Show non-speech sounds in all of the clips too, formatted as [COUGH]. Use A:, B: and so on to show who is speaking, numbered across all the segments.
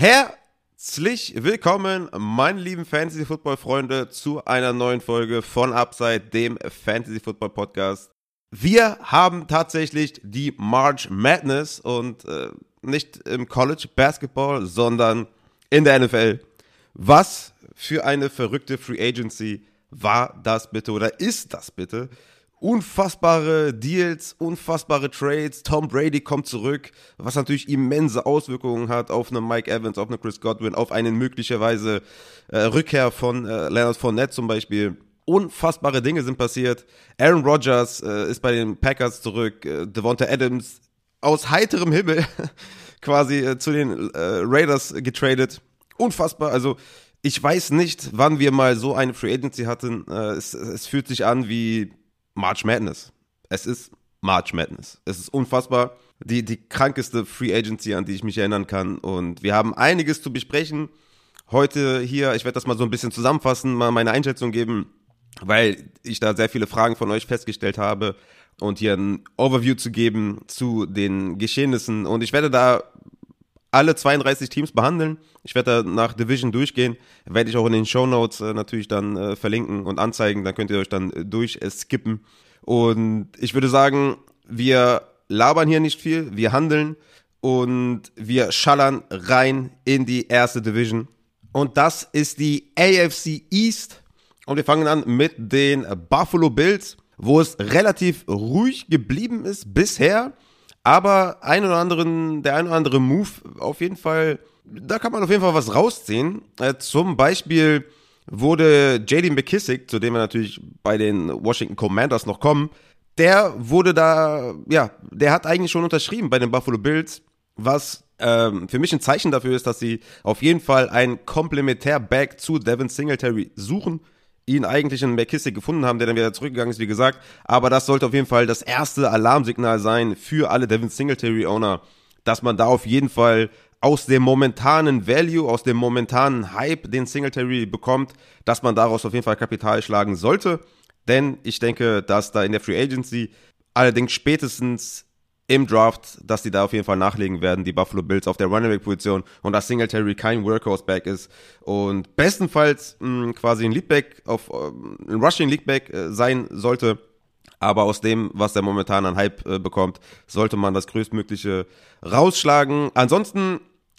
A: Herzlich willkommen, meine lieben Fantasy Football Freunde, zu einer neuen Folge von Upside, dem Fantasy Football Podcast. Wir haben tatsächlich die March Madness und äh, nicht im College Basketball, sondern in der NFL. Was für eine verrückte Free Agency war das bitte oder ist das bitte? Unfassbare Deals, unfassbare Trades. Tom Brady kommt zurück, was natürlich immense Auswirkungen hat auf einen Mike Evans, auf einen Chris Godwin, auf eine möglicherweise äh, Rückkehr von äh, Leonard Fournette zum Beispiel. Unfassbare Dinge sind passiert. Aaron Rodgers äh, ist bei den Packers zurück. Äh, Devonta Adams aus heiterem Himmel [LAUGHS] quasi äh, zu den äh, Raiders getradet. Unfassbar. Also ich weiß nicht, wann wir mal so eine Free Agency hatten. Äh, es, es fühlt sich an wie March Madness. Es ist March Madness. Es ist unfassbar. Die, die krankeste Free Agency, an die ich mich erinnern kann. Und wir haben einiges zu besprechen. Heute hier, ich werde das mal so ein bisschen zusammenfassen, mal meine Einschätzung geben, weil ich da sehr viele Fragen von euch festgestellt habe und hier ein Overview zu geben zu den Geschehnissen. Und ich werde da alle 32 Teams behandeln. Ich werde da nach Division durchgehen. Werde ich auch in den Show Notes äh, natürlich dann äh, verlinken und anzeigen. Dann könnt ihr euch dann äh, durchskippen. Und ich würde sagen, wir labern hier nicht viel. Wir handeln und wir schallern rein in die erste Division. Und das ist die AFC East. Und wir fangen an mit den Buffalo Bills, wo es relativ ruhig geblieben ist bisher. Aber ein oder anderen, der ein oder andere Move auf jeden Fall, da kann man auf jeden Fall was rausziehen. Äh, zum Beispiel wurde JD McKissick, zu dem wir natürlich bei den Washington Commanders noch kommen, der wurde da, ja, der hat eigentlich schon unterschrieben bei den Buffalo Bills, was ähm, für mich ein Zeichen dafür ist, dass sie auf jeden Fall ein Komplementär-Back zu Devin Singletary suchen ihn eigentlich in McKissick gefunden haben, der dann wieder zurückgegangen ist, wie gesagt. Aber das sollte auf jeden Fall das erste Alarmsignal sein für alle Devin Singletary-Owner, dass man da auf jeden Fall aus dem momentanen Value, aus dem momentanen Hype, den Singletary bekommt, dass man daraus auf jeden Fall Kapital schlagen sollte. Denn ich denke, dass da in der Free Agency allerdings spätestens im Draft, dass die da auf jeden Fall nachlegen werden, die Buffalo Bills auf der Running Back Position und dass Singletary kein Workhorse Back ist und bestenfalls mh, hm, quasi ein Leadback auf äh, ein Rushing Leadback äh, sein sollte. Aber aus dem, was er momentan an Hype äh, bekommt, sollte man das größtmögliche rausschlagen. Ansonsten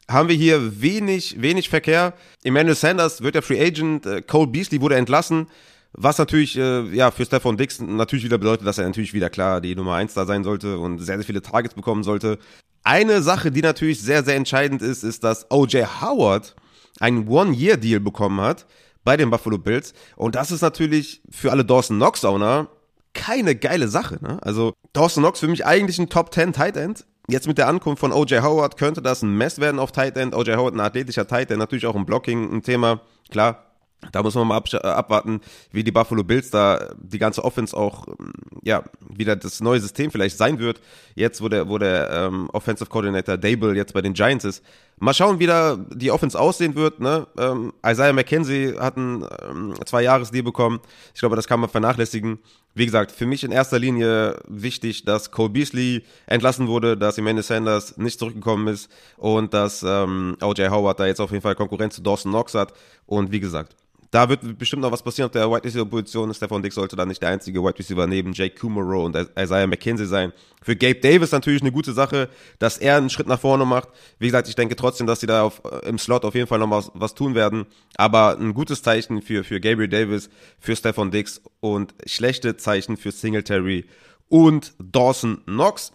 A: haben wir hier wenig, wenig Verkehr. Emmanuel Sanders wird der Free Agent, äh, Cole Beasley wurde entlassen. Was natürlich äh, ja für Stefan Dix natürlich wieder bedeutet, dass er natürlich wieder klar die Nummer 1 da sein sollte und sehr, sehr viele Targets bekommen sollte. Eine Sache, die natürlich sehr, sehr entscheidend ist, ist, dass OJ Howard einen One-Year-Deal bekommen hat bei den Buffalo Bills. Und das ist natürlich für alle Dawson Knox-Owner keine geile Sache. Ne? Also Dawson Knox für mich eigentlich ein Top 10 Tight End. Jetzt mit der Ankunft von OJ Howard könnte das ein Mess werden auf Tight End. OJ Howard ein athletischer Tight End, natürlich auch im Blocking ein Thema. Klar, da muss man mal äh, abwarten, wie die Buffalo Bills da die ganze Offense auch, ähm, ja, wieder das neue System vielleicht sein wird. Jetzt, wo der, wo der ähm, Offensive Coordinator Dable jetzt bei den Giants ist. Mal schauen, wie da die Offense aussehen wird. Ne? Ähm, Isaiah McKenzie hat einen ähm, Zwei-Jahres-Deal bekommen. Ich glaube, das kann man vernachlässigen. Wie gesagt, für mich in erster Linie wichtig, dass Cole Beasley entlassen wurde, dass Emmanuel Sanders nicht zurückgekommen ist und dass ähm, OJ Howard da jetzt auf jeden Fall Konkurrenz zu Dawson Knox hat. Und wie gesagt, da wird bestimmt noch was passieren auf der Wide Receiver Position. Stefan Dix sollte da nicht der einzige Wide Receiver neben Jake Kumaro und Isaiah McKenzie sein. Für Gabe Davis natürlich eine gute Sache, dass er einen Schritt nach vorne macht. Wie gesagt, ich denke trotzdem, dass sie da auf, äh, im Slot auf jeden Fall noch was, was tun werden. Aber ein gutes Zeichen für, für Gabriel Davis, für Stefan Dix und schlechte Zeichen für Singletary und Dawson Knox.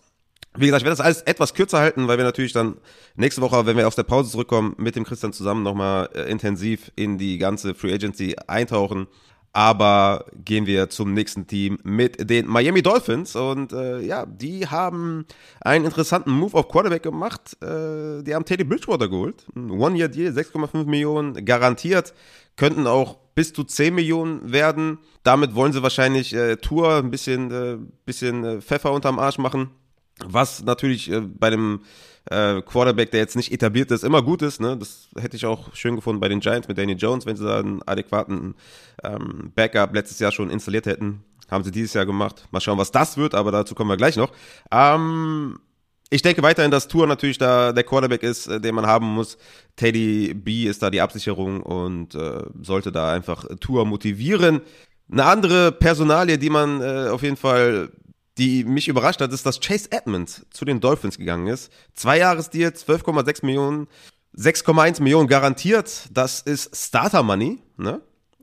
A: Wie gesagt, ich werde das alles etwas kürzer halten, weil wir natürlich dann nächste Woche, wenn wir aus der Pause zurückkommen, mit dem Christian zusammen nochmal äh, intensiv in die ganze Free Agency eintauchen. Aber gehen wir zum nächsten Team mit den Miami Dolphins. Und äh, ja, die haben einen interessanten Move auf Quarterback gemacht. Äh, die haben Teddy Bridgewater geholt. One-Year-Deal, 6,5 Millionen garantiert. Könnten auch bis zu 10 Millionen werden. Damit wollen sie wahrscheinlich äh, Tour ein bisschen, äh, bisschen äh, Pfeffer unterm Arsch machen. Was natürlich äh, bei dem äh, Quarterback, der jetzt nicht etabliert ist, immer gut ist. Ne? Das hätte ich auch schön gefunden bei den Giants mit Danny Jones, wenn sie da einen adäquaten ähm, Backup letztes Jahr schon installiert hätten. Haben sie dieses Jahr gemacht. Mal schauen, was das wird, aber dazu kommen wir gleich noch. Ähm, ich denke weiterhin, dass Tour natürlich da der Quarterback ist, äh, den man haben muss. Teddy B ist da die Absicherung und äh, sollte da einfach Tour motivieren. Eine andere Personalie, die man äh, auf jeden Fall, die mich überrascht hat, ist, dass Chase Edmonds zu den Dolphins gegangen ist. Zwei Jahresdeal, 12,6 Millionen, 6,1 Millionen garantiert. Das ist Starter Money, ne?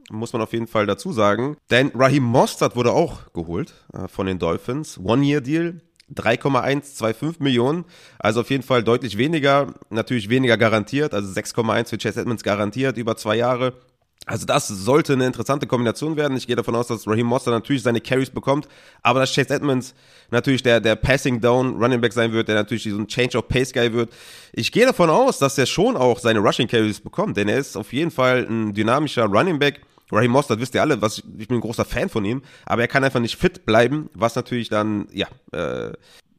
A: Muss man auf jeden Fall dazu sagen. Denn Raheem Mostert wurde auch geholt äh, von den Dolphins. One-Year-Deal, 3,125 Millionen, also auf jeden Fall deutlich weniger, natürlich weniger garantiert, also 6,1 für Chase Edmonds garantiert über zwei Jahre. Also das sollte eine interessante Kombination werden. Ich gehe davon aus, dass Raheem Mostert natürlich seine Carries bekommt, aber dass Chase Edmonds natürlich der, der Passing Down Running Back sein wird, der natürlich so ein Change of Pace Guy wird. Ich gehe davon aus, dass er schon auch seine Rushing Carries bekommt, denn er ist auf jeden Fall ein dynamischer Running Back Raheem Mostert, wisst ihr alle, was ich, ich bin ein großer Fan von ihm, aber er kann einfach nicht fit bleiben, was natürlich dann, ja, äh,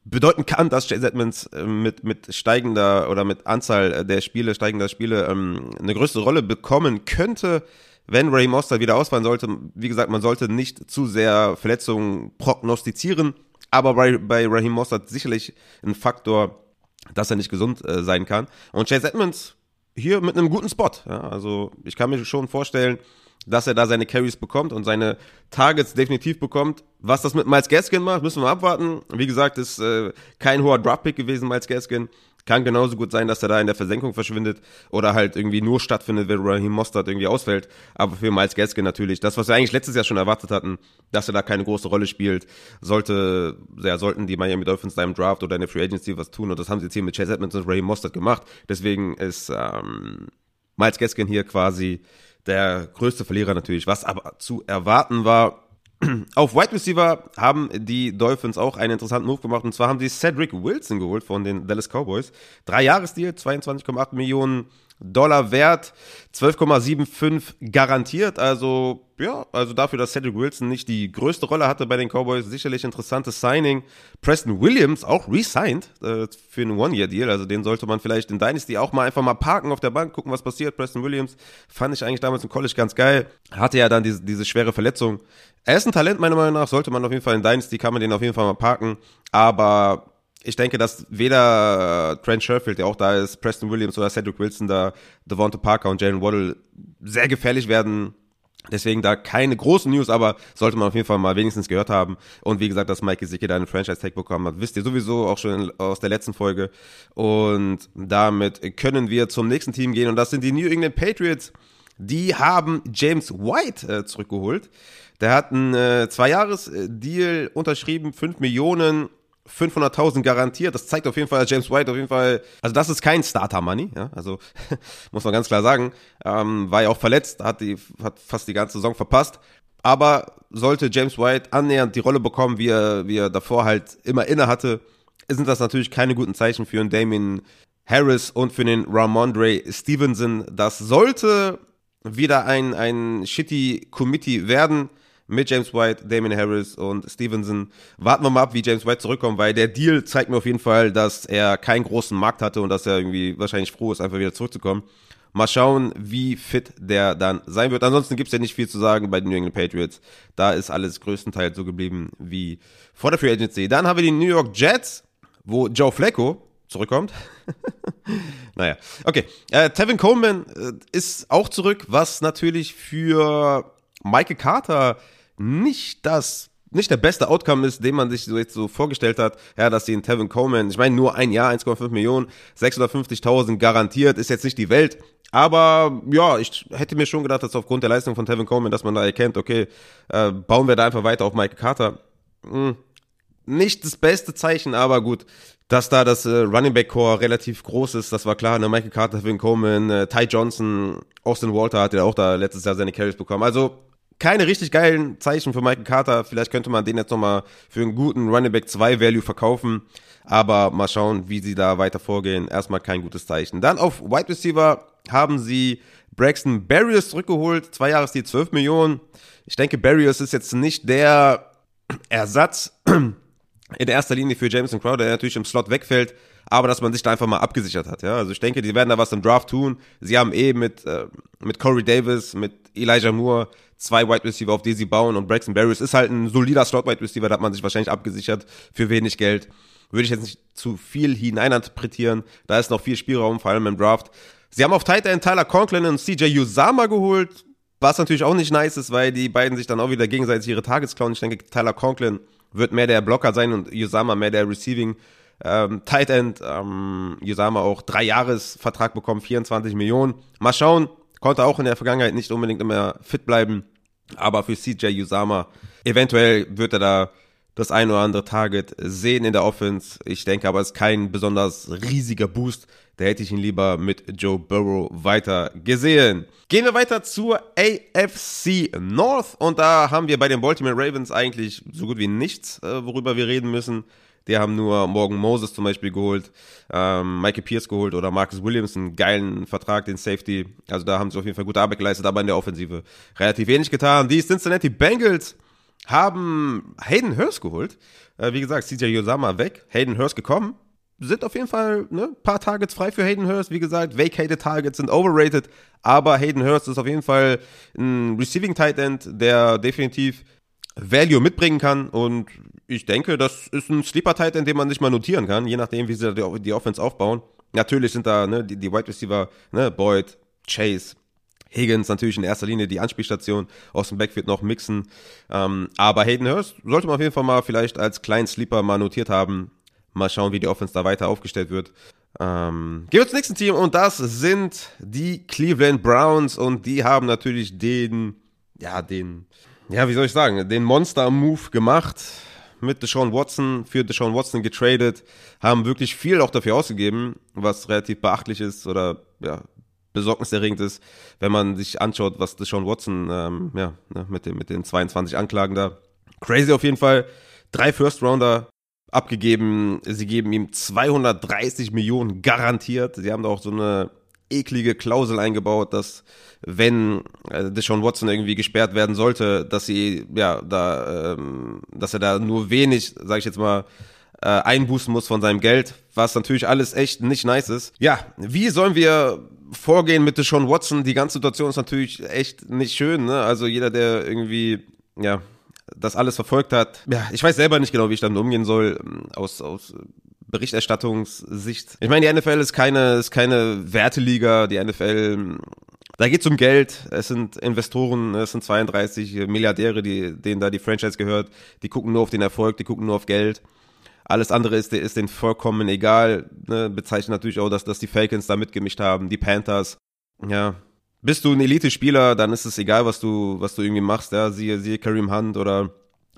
A: bedeuten kann, dass Chase Edmonds äh, mit, mit steigender oder mit Anzahl der Spiele, steigender Spiele ähm, eine größere Rolle bekommen könnte, wenn Ray Mostert wieder ausfallen sollte. Wie gesagt, man sollte nicht zu sehr Verletzungen prognostizieren, aber bei, bei Raheem Mostert sicherlich ein Faktor, dass er nicht gesund äh, sein kann. Und Chase Edmonds hier mit einem guten Spot. Ja, also ich kann mir schon vorstellen, dass er da seine Carries bekommt und seine Targets definitiv bekommt. Was das mit Miles Gaskin macht, müssen wir abwarten. Wie gesagt, ist äh, kein hoher Draftpick gewesen, Miles Gaskin. Kann genauso gut sein, dass er da in der Versenkung verschwindet oder halt irgendwie nur stattfindet, wenn Raheem Mostert irgendwie ausfällt. Aber für Miles Gaskin natürlich, das, was wir eigentlich letztes Jahr schon erwartet hatten, dass er da keine große Rolle spielt, sollte, ja, sollten die Miami Dolphins da im Draft oder in der Free Agency was tun. Und das haben sie jetzt hier mit Chase Edmonds und Raheem Mostert gemacht. Deswegen ist ähm, Miles Gaskin hier quasi der größte Verlierer natürlich, was aber zu erwarten war. [CLEARS THROAT] Auf Wide Receiver haben die Dolphins auch einen interessanten Move gemacht und zwar haben sie Cedric Wilson geholt von den Dallas Cowboys. Drei Jahresdeal, 22,8 Millionen Dollar wert, 12,75 garantiert. Also, ja, also dafür, dass Cedric Wilson nicht die größte Rolle hatte bei den Cowboys, sicherlich interessantes Signing. Preston Williams auch resigned äh, für einen One-Year-Deal. Also den sollte man vielleicht in Dynasty auch mal einfach mal parken auf der Bank, gucken, was passiert. Preston Williams fand ich eigentlich damals im College ganz geil. Hatte ja dann diese, diese schwere Verletzung. Er ist ein Talent, meiner Meinung nach, sollte man auf jeden Fall in Dynasty, kann man den auf jeden Fall mal parken. Aber ich denke, dass weder Trent Sherfield, der auch da ist, Preston Williams oder Cedric Wilson da, Devonta Parker und Jalen Waddle sehr gefährlich werden. Deswegen da keine großen News, aber sollte man auf jeden Fall mal wenigstens gehört haben. Und wie gesagt, dass Mike Gesicki da einen Franchise-Tag bekommen hat, wisst ihr sowieso auch schon aus der letzten Folge. Und damit können wir zum nächsten Team gehen und das sind die New England Patriots. Die haben James White äh, zurückgeholt. Der hat einen äh, Zwei-Jahres-Deal unterschrieben, 5 Millionen 500.000 garantiert. Das zeigt auf jeden Fall, dass James White auf jeden Fall, also das ist kein Starter-Money, ja, also [LAUGHS] muss man ganz klar sagen. Ähm, war ja auch verletzt, hat, die, hat fast die ganze Saison verpasst. Aber sollte James White annähernd die Rolle bekommen, wie er, wie er davor halt immer inne hatte, sind das natürlich keine guten Zeichen für einen Damien Harris und für den Ramondre Stevenson. Das sollte wieder ein, ein shitty Committee werden mit James White, Damien Harris und Stevenson. Warten wir mal ab, wie James White zurückkommt, weil der Deal zeigt mir auf jeden Fall, dass er keinen großen Markt hatte und dass er irgendwie wahrscheinlich froh ist, einfach wieder zurückzukommen. Mal schauen, wie fit der dann sein wird. Ansonsten gibt's ja nicht viel zu sagen bei den New England Patriots. Da ist alles größtenteils so geblieben wie vor der Free Agency. Dann haben wir die New York Jets, wo Joe Flacco zurückkommt. [LAUGHS] naja, okay. Äh, Tevin Coleman äh, ist auch zurück, was natürlich für Michael Carter nicht das nicht der beste Outcome ist, den man sich so jetzt so vorgestellt hat, ja, dass sie in Tevin Coleman, ich meine nur ein Jahr, 1,5 Millionen, 650.000 garantiert, ist jetzt nicht die Welt, aber ja, ich hätte mir schon gedacht, dass aufgrund der Leistung von Tevin Coleman, dass man da erkennt, okay, äh, bauen wir da einfach weiter auf Michael Carter. Hm, nicht das beste Zeichen, aber gut, dass da das äh, Running Back Core relativ groß ist, das war klar. Ne? Michael Carter, Tevin Coleman, äh, Ty Johnson, Austin Walter hat ja auch da letztes Jahr seine Carries bekommen. Also keine richtig geilen Zeichen für Michael Carter. Vielleicht könnte man den jetzt nochmal für einen guten Running Back 2 Value verkaufen. Aber mal schauen, wie sie da weiter vorgehen. Erstmal kein gutes Zeichen. Dann auf Wide Receiver haben sie Braxton Barriers zurückgeholt. Zwei Jahres die 12 Millionen. Ich denke, Barriers ist jetzt nicht der [CLEARS THROAT] Ersatz [CLEARS THROAT] in erster Linie für Jameson Crowder, der natürlich im Slot wegfällt. Aber dass man sich da einfach mal abgesichert hat. Ja? Also ich denke, die werden da was im Draft tun. Sie haben eh mit, äh, mit Corey Davis, mit Elijah Moore zwei Wide Receiver, auf die sie bauen und Braxton Berrios ist halt ein solider Slot Wide Receiver, da hat man sich wahrscheinlich abgesichert für wenig Geld. Würde ich jetzt nicht zu viel hineininterpretieren. Da ist noch viel Spielraum, vor allem im Draft. Sie haben auf Tight End Tyler Conklin und CJ Usama geholt, was natürlich auch nicht nice ist, weil die beiden sich dann auch wieder gegenseitig ihre Targets klauen. Ich denke, Tyler Conklin wird mehr der Blocker sein und Usama mehr der Receiving ähm, Tight End. Ähm, Usama auch drei Jahres Vertrag bekommen, 24 Millionen. Mal schauen, konnte auch in der Vergangenheit nicht unbedingt immer fit bleiben, aber für CJ Usama eventuell wird er da das ein oder andere Target sehen in der Offense. Ich denke aber, es ist kein besonders riesiger Boost. Da hätte ich ihn lieber mit Joe Burrow weiter gesehen. Gehen wir weiter zur AFC North und da haben wir bei den Baltimore Ravens eigentlich so gut wie nichts, äh, worüber wir reden müssen. Die haben nur Morgan Moses zum Beispiel geholt, ähm, Michael Pierce geholt oder Marcus Williams, einen geilen Vertrag, den Safety. Also da haben sie auf jeden Fall gute Arbeit geleistet, aber in der Offensive relativ wenig getan. Die Cincinnati Bengals haben Hayden Hurst geholt. Äh, wie gesagt, CJ Yosama weg, Hayden Hurst gekommen. Sind auf jeden Fall ne, paar Targets frei für Hayden Hurst. Wie gesagt, vacated Targets sind overrated, aber Hayden Hurst ist auf jeden Fall ein Receiving Tight End, der definitiv Value mitbringen kann und ich denke, das ist ein Sleeper Tight End, den man sich mal notieren kann, je nachdem, wie sie die, die Offense aufbauen. Natürlich sind da ne, die, die Wide Receiver, ne, Boyd, Chase, Higgins natürlich in erster Linie die Anspielstation aus dem Backfield noch mixen. Ähm, aber Hayden Hurst sollte man auf jeden Fall mal vielleicht als kleinen Sleeper mal notiert haben. Mal schauen, wie die Offense da weiter aufgestellt wird. Ähm, gehen wir zum nächsten Team und das sind die Cleveland Browns und die haben natürlich den, ja, den, ja, wie soll ich sagen, den Monster-Move gemacht mit Deshaun Watson, für Deshaun Watson getradet, haben wirklich viel auch dafür ausgegeben, was relativ beachtlich ist oder ja, besorgniserregend ist, wenn man sich anschaut, was Deshaun Watson ähm, ja, ne, mit, dem, mit den 22 Anklagen da. Crazy auf jeden Fall. Drei First Rounder abgegeben. Sie geben ihm 230 Millionen garantiert. Sie haben da auch so eine eklige Klausel eingebaut, dass wenn äh, Deshaun Watson irgendwie gesperrt werden sollte, dass sie ja da, ähm, dass er da nur wenig, sage ich jetzt mal, äh, einbußen muss von seinem Geld, was natürlich alles echt nicht nice ist. Ja, wie sollen wir vorgehen mit Deshaun Watson? Die ganze Situation ist natürlich echt nicht schön. Ne? Also jeder, der irgendwie ja das alles verfolgt hat, ja, ich weiß selber nicht genau, wie ich damit umgehen soll aus aus Berichterstattungssicht. Ich meine, die NFL ist keine, ist keine Werteliga. Die NFL, da geht es um Geld. Es sind Investoren, es sind 32 Milliardäre, die, denen da die Franchise gehört. Die gucken nur auf den Erfolg, die gucken nur auf Geld. Alles andere ist, ist denen vollkommen egal. Ne? Bezeichnet natürlich auch, dass, dass die Falcons da mitgemischt haben, die Panthers. Ja. Bist du ein Elite-Spieler, dann ist es egal, was du, was du irgendwie machst. Ja? Siehe, siehe Kareem Hunt oder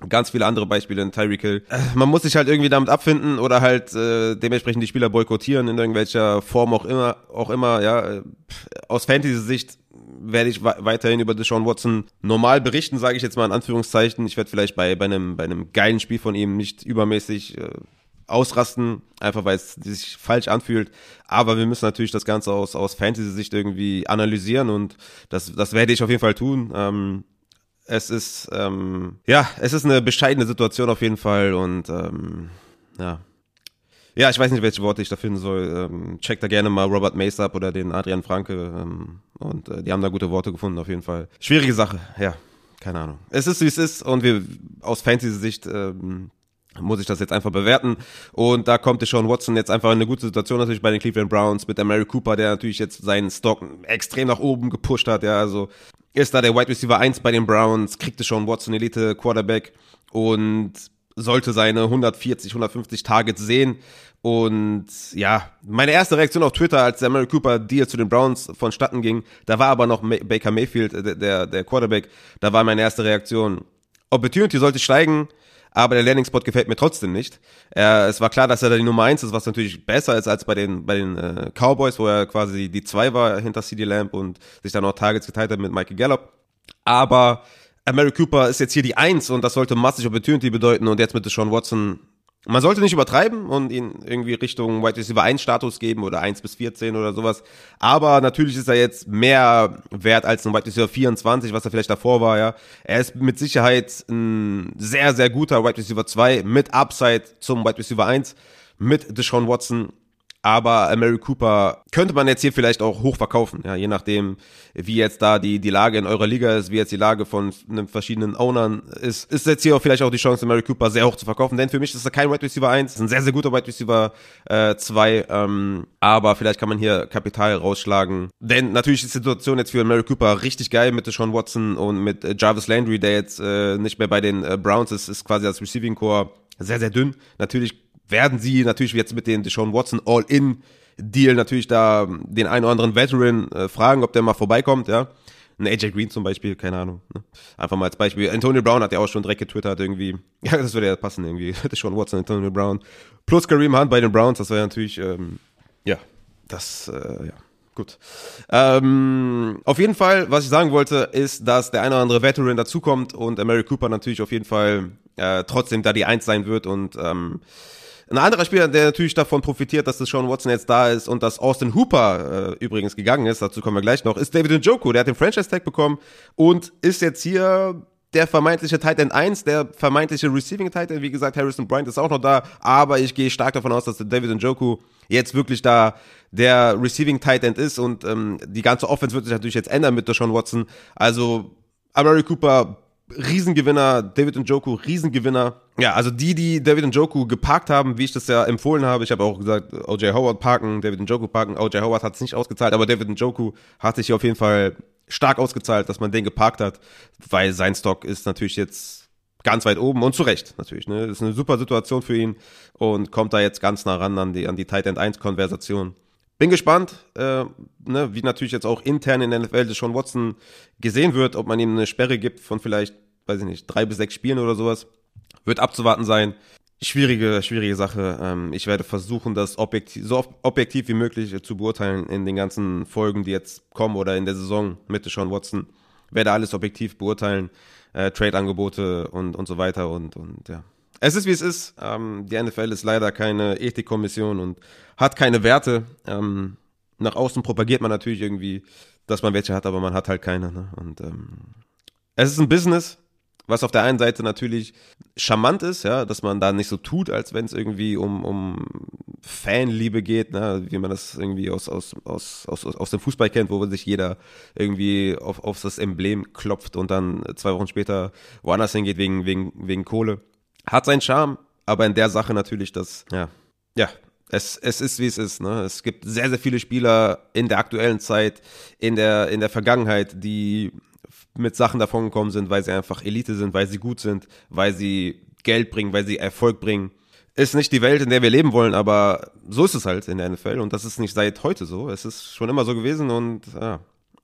A: Ganz viele andere Beispiele in Tyreek Hill. Man muss sich halt irgendwie damit abfinden oder halt äh, dementsprechend die Spieler boykottieren in irgendwelcher Form auch immer, auch immer, ja. Aus Fantasy-Sicht werde ich weiterhin über Deshaun Watson normal berichten, sage ich jetzt mal in Anführungszeichen. Ich werde vielleicht bei, bei, einem, bei einem geilen Spiel von ihm nicht übermäßig äh, ausrasten, einfach weil es sich falsch anfühlt. Aber wir müssen natürlich das Ganze aus, aus Fantasy-Sicht irgendwie analysieren und das, das werde ich auf jeden Fall tun. Ähm, es ist, ähm, ja, es ist eine bescheidene Situation auf jeden Fall und ähm, ja. Ja, ich weiß nicht, welche Worte ich da finden soll. Ähm, check da gerne mal Robert Mace ab oder den Adrian Franke. Ähm, und äh, die haben da gute Worte gefunden, auf jeden Fall. Schwierige Sache, ja. Keine Ahnung. Es ist, wie es ist. Und wir aus Fantasy-Sicht ähm, muss ich das jetzt einfach bewerten. Und da kommt Sean Watson jetzt einfach in eine gute Situation natürlich bei den Cleveland Browns mit der Mary Cooper, der natürlich jetzt seinen Stock extrem nach oben gepusht hat. Ja, also ist da der Wide Receiver 1 bei den Browns, kriegte schon Watson Elite Quarterback und sollte seine 140, 150 Targets sehen. Und ja, meine erste Reaktion auf Twitter, als der Mary Cooper Deal zu den Browns vonstatten ging, da war aber noch Baker Mayfield, der, der, der Quarterback, da war meine erste Reaktion. Opportunity sollte steigen, aber der Landing-Spot gefällt mir trotzdem nicht. Er, es war klar, dass er da die Nummer eins ist, was natürlich besser ist als bei den, bei den äh, Cowboys, wo er quasi die zwei war hinter CD Lamb und sich dann auch Targets geteilt hat mit Michael Gallup. Aber Mary Cooper ist jetzt hier die Eins und das sollte massig Opportunity bedeuten und jetzt mit Sean Watson man sollte nicht übertreiben und ihn irgendwie Richtung White Receiver 1 Status geben oder 1 bis 14 oder sowas. Aber natürlich ist er jetzt mehr wert als ein White Receiver 24, was er vielleicht davor war, ja. Er ist mit Sicherheit ein sehr, sehr guter White Receiver 2 mit Upside zum White Receiver 1 mit Deshaun Watson. Aber Mary Cooper könnte man jetzt hier vielleicht auch hoch verkaufen, ja, je nachdem, wie jetzt da die, die Lage in eurer Liga ist, wie jetzt die Lage von einem verschiedenen Ownern ist, ist jetzt hier auch vielleicht auch die Chance, Mary Cooper sehr hoch zu verkaufen. Denn für mich ist er kein Wide Receiver 1, ist ein sehr, sehr guter Wide Receiver äh, 2, ähm, aber vielleicht kann man hier Kapital rausschlagen. Denn natürlich ist die Situation jetzt für Mary Cooper richtig geil mit Sean Watson und mit äh, Jarvis Landry, der jetzt äh, nicht mehr bei den äh, Browns ist, ist quasi als Receiving Core sehr, sehr dünn. Natürlich werden sie natürlich jetzt mit dem Deshaun Watson All-In Deal natürlich da den einen oder anderen Veteran äh, fragen, ob der mal vorbeikommt, ja. Ein AJ Green zum Beispiel, keine Ahnung. Ne? Einfach mal als Beispiel. Antonio Brown hat ja auch schon direkt getwittert irgendwie. [LAUGHS] Ja, das würde ja passen irgendwie. [LAUGHS] Deshaun Watson, Antonio Brown. Plus Kareem Hunt bei den Browns, das wäre natürlich, ähm, ja, das, äh, ja. Gut. Ähm, auf jeden Fall, was ich sagen wollte, ist, dass der eine oder andere Veteran dazukommt und Mary Cooper natürlich auf jeden Fall äh, trotzdem da die Eins sein wird und ähm, ein anderer Spieler, der natürlich davon profitiert, dass das Sean Watson jetzt da ist und dass Austin Hooper äh, übrigens gegangen ist, dazu kommen wir gleich noch, ist David Njoku. Der hat den Franchise-Tag bekommen und ist jetzt hier der vermeintliche Tight End 1, der vermeintliche Receiving Tight End. Wie gesagt, Harrison Bryant ist auch noch da, aber ich gehe stark davon aus, dass David Njoku jetzt wirklich da der Receiving Tight End ist und ähm, die ganze Offense wird sich natürlich jetzt ändern mit der Sean Watson. Also, Amari Cooper Riesengewinner, David Njoku, Riesengewinner. Ja, also die, die David Njoku geparkt haben, wie ich das ja empfohlen habe, ich habe auch gesagt, OJ Howard parken, David Njoku parken, OJ Howard hat es nicht ausgezahlt, aber David Njoku hat sich auf jeden Fall stark ausgezahlt, dass man den geparkt hat, weil sein Stock ist natürlich jetzt ganz weit oben und zu Recht natürlich. Ne? Das ist eine super Situation für ihn und kommt da jetzt ganz nah ran an die, an die Tight End 1 Konversation. Bin gespannt, äh, ne, wie natürlich jetzt auch intern in der NFL schon Watson gesehen wird, ob man ihm eine Sperre gibt von vielleicht, weiß ich nicht, drei bis sechs Spielen oder sowas. Wird abzuwarten sein. Schwierige, schwierige Sache. Ähm, ich werde versuchen, das objektiv, so objektiv wie möglich zu beurteilen in den ganzen Folgen, die jetzt kommen oder in der Saison mit Sean Watson. Werde alles objektiv beurteilen, äh, Trade-Angebote und, und so weiter und, und ja. Es ist wie es ist. Ähm, die NFL ist leider keine Ethikkommission und hat keine Werte. Ähm, nach außen propagiert man natürlich irgendwie, dass man welche hat, aber man hat halt keine. Ne? Und ähm, es ist ein Business, was auf der einen Seite natürlich charmant ist, ja, dass man da nicht so tut, als wenn es irgendwie um, um Fanliebe geht, ne, wie man das irgendwie aus, aus, aus, aus, aus dem Fußball kennt, wo sich jeder irgendwie auf, auf das Emblem klopft und dann zwei Wochen später woanders hingeht wegen, wegen, wegen Kohle. Hat seinen Charme, aber in der Sache natürlich, dass, ja, ja, es, es ist, wie es ist. Ne? Es gibt sehr, sehr viele Spieler in der aktuellen Zeit, in der, in der Vergangenheit, die mit Sachen davon gekommen sind, weil sie einfach Elite sind, weil sie gut sind, weil sie Geld bringen, weil sie Erfolg bringen. Ist nicht die Welt, in der wir leben wollen, aber so ist es halt in der NFL und das ist nicht seit heute so. Es ist schon immer so gewesen und ja,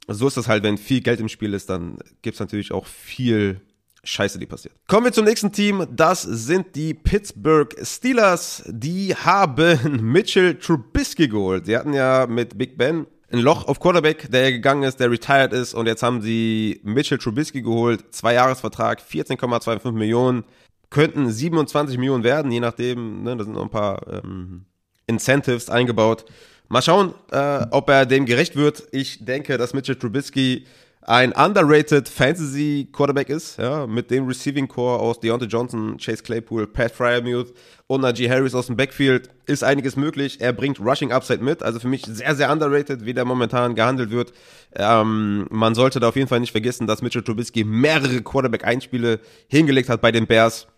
A: so ist es halt, wenn viel Geld im Spiel ist, dann gibt es natürlich auch viel Scheiße, die passiert. Kommen wir zum nächsten Team. Das sind die Pittsburgh Steelers. Die haben [LAUGHS] Mitchell Trubisky geholt. Sie hatten ja mit Big Ben ein Loch auf Quarterback, der gegangen ist, der retired ist und jetzt haben sie Mitchell Trubisky geholt. Zwei Jahresvertrag, 14,25 Millionen. Könnten 27 Millionen werden, je nachdem. Ne, da sind noch ein paar ähm, Incentives eingebaut. Mal schauen, äh, ob er dem gerecht wird. Ich denke, dass Mitchell Trubisky ein underrated Fantasy Quarterback ist, ja, mit dem Receiving Core aus Deontay Johnson, Chase Claypool, Pat Fryermuth und Najee Harris aus dem Backfield ist einiges möglich. Er bringt Rushing Upside mit, also für mich sehr, sehr underrated, wie der momentan gehandelt wird. Ähm, man sollte da auf jeden Fall nicht vergessen, dass Mitchell Trubisky mehrere Quarterback-Einspiele hingelegt hat bei den Bears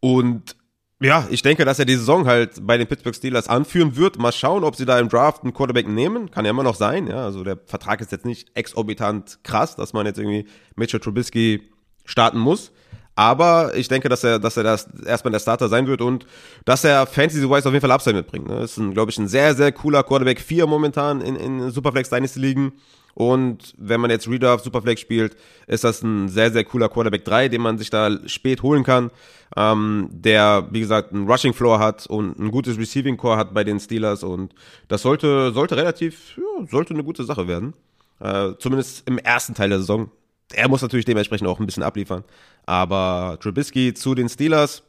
A: und ja, ich denke, dass er die Saison halt bei den Pittsburgh Steelers anführen wird. Mal schauen, ob sie da im Draft einen Quarterback nehmen. Kann ja immer noch sein. Ja, also der Vertrag ist jetzt nicht exorbitant krass, dass man jetzt irgendwie Mitchell Trubisky starten muss. Aber ich denke, dass er, dass er das erstmal der Starter sein wird und dass er Fantasy-wise auf jeden Fall Upside mitbringt. Ne? Das ist, glaube ich, ein sehr, sehr cooler Quarterback. Vier momentan in, in Superflex Dynasty liegen. Und wenn man jetzt Redraft Superflex spielt, ist das ein sehr, sehr cooler Quarterback 3, den man sich da spät holen kann. Ähm, der, wie gesagt, einen Rushing Floor hat und ein gutes Receiving Core hat bei den Steelers. Und das sollte, sollte relativ, ja, sollte eine gute Sache werden. Äh, zumindest im ersten Teil der Saison. Er muss natürlich dementsprechend auch ein bisschen abliefern. Aber Trubisky zu den Steelers.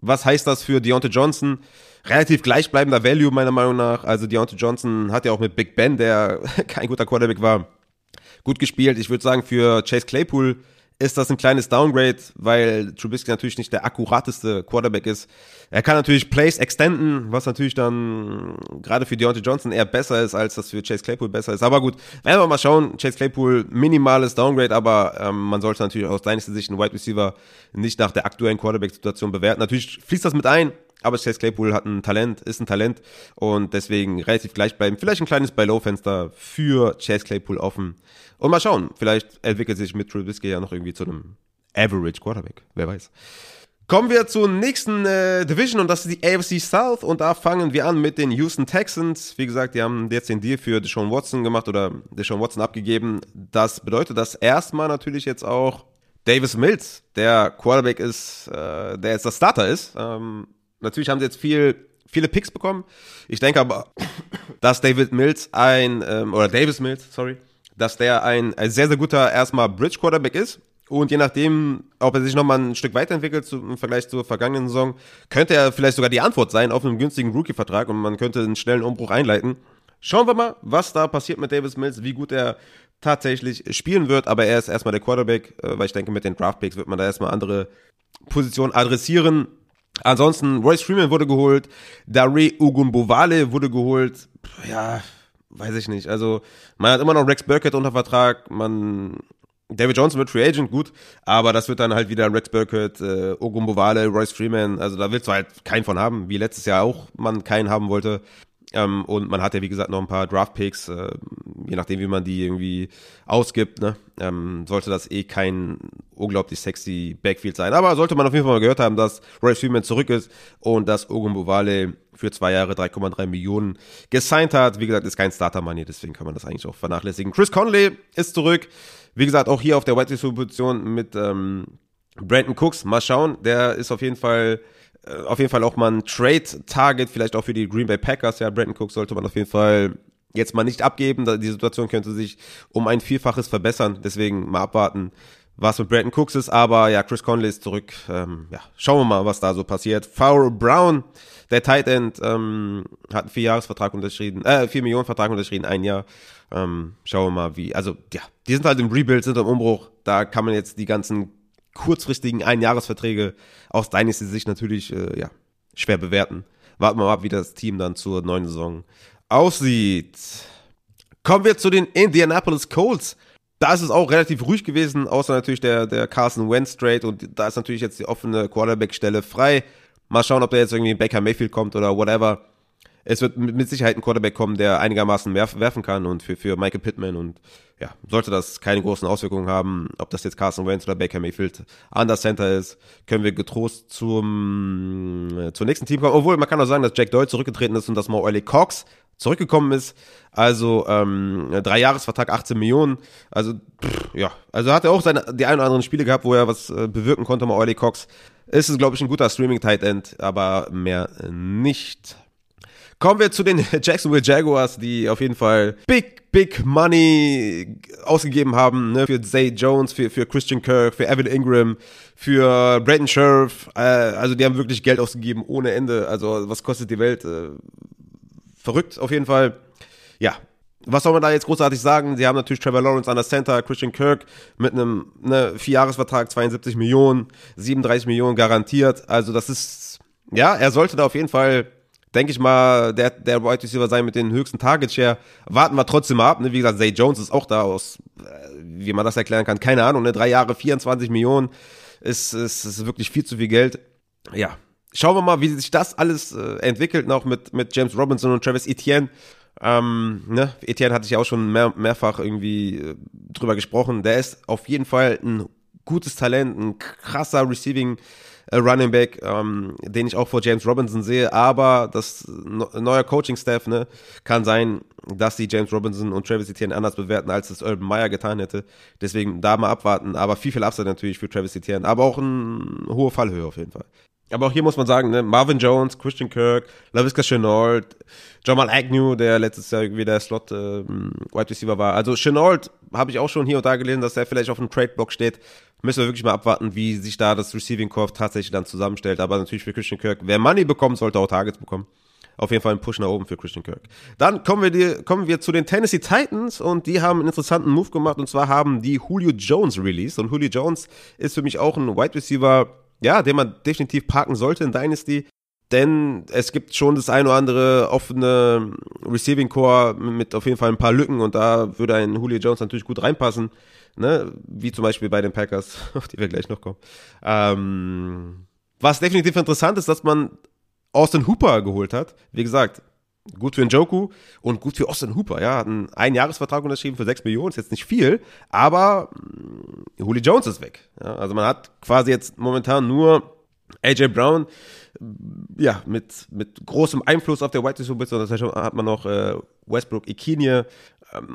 A: Was heißt das für Deontay Johnson? relativ gleichbleibender Value meiner Meinung nach. Also Deontay Johnson hat ja auch mit Big Ben, der [LAUGHS] kein guter Quarterback war, gut gespielt. Ich würde sagen, für Chase Claypool ist das ein kleines Downgrade, weil Trubisky natürlich nicht der akkurateste Quarterback ist. Er kann natürlich Plays extenden, was natürlich dann gerade für Deontay Johnson eher besser ist, als das für Chase Claypool besser ist. Aber gut, werden wir mal schauen. Chase Claypool, minimales Downgrade, aber ähm, man sollte natürlich aus deiner Sicht einen Wide Receiver nicht nach der aktuellen Quarterback-Situation bewerten. Natürlich fließt das mit ein, aber Chase Claypool hat ein Talent, ist ein Talent und deswegen relativ gleich bleiben. Vielleicht ein kleines Buy-Low-Fenster für Chase Claypool offen. Und mal schauen, vielleicht entwickelt sich mit Trubisky ja noch irgendwie zu einem Average Quarterback. Wer weiß. Kommen wir zur nächsten äh, Division und das ist die AFC South und da fangen wir an mit den Houston Texans. Wie gesagt, die haben jetzt den Deal für Deshaun Watson gemacht oder Deshaun Watson abgegeben. Das bedeutet, dass erstmal natürlich jetzt auch Davis Mills der Quarterback ist, äh, der jetzt das Starter ist. Ähm, natürlich haben sie jetzt viel, viele Picks bekommen. Ich denke aber, dass David Mills ein, ähm, oder Davis Mills, sorry, dass der ein, ein sehr, sehr guter erstmal Bridge Quarterback ist. Und je nachdem, ob er sich nochmal ein Stück weiterentwickelt zu, im Vergleich zur vergangenen Saison, könnte er vielleicht sogar die Antwort sein auf einen günstigen Rookie-Vertrag und man könnte einen schnellen Umbruch einleiten. Schauen wir mal, was da passiert mit Davis Mills, wie gut er tatsächlich spielen wird, aber er ist erstmal der Quarterback, äh, weil ich denke, mit den Draftpicks wird man da erstmal andere Positionen adressieren. Ansonsten, Royce Freeman wurde geholt, Dare Ugumbovale wurde geholt. Ja, weiß ich nicht. Also, man hat immer noch Rex Burkett unter Vertrag, man David Johnson wird Free Agent, gut, aber das wird dann halt wieder Rex Burkett, äh, Ogumbovale, Royce Freeman, also da willst du halt keinen von haben, wie letztes Jahr auch man keinen haben wollte. Ähm, und man hat ja, wie gesagt, noch ein paar Draft-Picks, äh, je nachdem, wie man die irgendwie ausgibt, ne? ähm, sollte das eh kein unglaublich sexy Backfield sein. Aber sollte man auf jeden Fall mal gehört haben, dass Royce Freeman zurück ist und dass Ogumbovale für zwei Jahre 3,3 Millionen gesigned hat. Wie gesagt, ist kein Starter-Money, deswegen kann man das eigentlich auch vernachlässigen. Chris Conley ist zurück. Wie gesagt, auch hier auf der White Receiver-Position mit ähm, Brandon Cooks. Mal schauen, der ist auf jeden Fall auf jeden Fall auch mal ein Trade-Target, vielleicht auch für die Green Bay Packers. Ja, Brandon Cooks sollte man auf jeden Fall jetzt mal nicht abgeben. Die Situation könnte sich um ein Vielfaches verbessern. Deswegen mal abwarten, was mit Brandon Cooks ist. Aber ja, Chris Conley ist zurück. Ähm, ja, schauen wir mal, was da so passiert. Farrell Brown, der Tight End, ähm, hat einen Vierjahresvertrag unterschrieben, äh, vier Millionen Vertrag unterschrieben, ein Jahr. Ähm, schauen wir mal, wie. Also ja, die sind halt im Rebuild, sind im Umbruch. Da kann man jetzt die ganzen kurzfristigen Einjahresverträge aus Dynasty Sicht natürlich äh, ja, schwer bewerten. Warten wir mal ab, wie das Team dann zur neuen Saison aussieht. Kommen wir zu den Indianapolis Colts. Da ist es auch relativ ruhig gewesen, außer natürlich der, der Carson Wentz Trade und da ist natürlich jetzt die offene Quarterback-Stelle frei. Mal schauen, ob da jetzt irgendwie Baker Mayfield kommt oder whatever. Es wird mit Sicherheit ein Quarterback kommen, der einigermaßen werfen kann und für, für Michael Pittman und ja, sollte das keine großen Auswirkungen haben, ob das jetzt Carson Wentz oder Baker Mayfield an das Center ist, können wir getrost zum, äh, zum nächsten Team kommen. Obwohl, man kann auch sagen, dass Jack Doyle zurückgetreten ist und dass Mo Cox zurückgekommen ist. Also ähm, drei Jahresvertrag, 18 Millionen. Also pff, ja, also hat er auch seine die ein oder anderen Spiele gehabt, wo er was äh, bewirken konnte. Mal Oily Cox ist es glaube ich ein guter Streaming Tight End, aber mehr nicht. Kommen wir zu den [LAUGHS] Jacksonville Jaguars, die auf jeden Fall big, big money ausgegeben haben, ne, für Zay Jones, für, für Christian Kirk, für Evan Ingram, für Brandon Scherf, äh, also die haben wirklich Geld ausgegeben ohne Ende. Also was kostet die Welt? Äh, verrückt auf jeden Fall. Ja, was soll man da jetzt großartig sagen? Sie haben natürlich Trevor Lawrence an der Center, Christian Kirk mit einem ne, Vierjahresvertrag, 72 Millionen, 37 Millionen garantiert. Also das ist, ja, er sollte da auf jeden Fall, denke ich mal, der, der Wide Receiver sein mit den höchsten Target Share. Warten wir trotzdem mal ab. Ne? Wie gesagt, Zay Jones ist auch da aus, äh, wie man das erklären kann, keine Ahnung. Ne? Drei Jahre, 24 Millionen ist, ist, ist wirklich viel zu viel Geld. Ja, schauen wir mal, wie sich das alles äh, entwickelt, noch mit, mit James Robinson und Travis Etienne. Ähm, ne? Etienne hatte ich ja auch schon mehr, mehrfach irgendwie äh, drüber gesprochen. Der ist auf jeden Fall ein gutes Talent, ein krasser Receiving Running Back, ähm, den ich auch vor James Robinson sehe. Aber das no, neue Coaching-Staff ne, kann sein, dass die James Robinson und Travis Etienne anders bewerten, als es Urban Meyer getan hätte. Deswegen da mal abwarten. Aber viel, viel Upside natürlich für Travis Etienne. Aber auch eine hohe Fallhöhe auf jeden Fall. Aber auch hier muss man sagen, ne, Marvin Jones, Christian Kirk, LaVisca Chenault, Jamal Agnew, der letztes Jahr irgendwie der Slot äh, Wide Receiver war. Also Chenault habe ich auch schon hier und da gelesen, dass er vielleicht auf dem Trade-Block steht. Müssen wir wirklich mal abwarten, wie sich da das Receiving Core tatsächlich dann zusammenstellt. Aber natürlich für Christian Kirk, wer Money bekommt, sollte auch Targets bekommen. auf jeden Fall ein Push nach oben für Christian Kirk. Dann kommen wir, die, kommen wir zu den Tennessee Titans und die haben einen interessanten Move gemacht und zwar haben die Julio Jones released und Julio Jones ist für mich auch ein Wide Receiver, ja, den man definitiv parken sollte in Dynasty. Denn es gibt schon das ein oder andere offene Receiving Core mit auf jeden Fall ein paar Lücken und da würde ein Julio Jones natürlich gut reinpassen. Ne? Wie zum Beispiel bei den Packers, [LAUGHS] auf die wir gleich noch kommen. Ähm, was definitiv interessant ist, dass man Austin Hooper geholt hat. Wie gesagt, gut für Njoku und gut für Austin Hooper. Ja, hat einen Einjahresvertrag unterschrieben für 6 Millionen, ist jetzt nicht viel, aber Julio Jones ist weg. Ja, also man hat quasi jetzt momentan nur AJ Brown, ja, mit, mit großem Einfluss auf der White Receiver das heißt, hat man noch äh, Westbrook Ikinie ähm,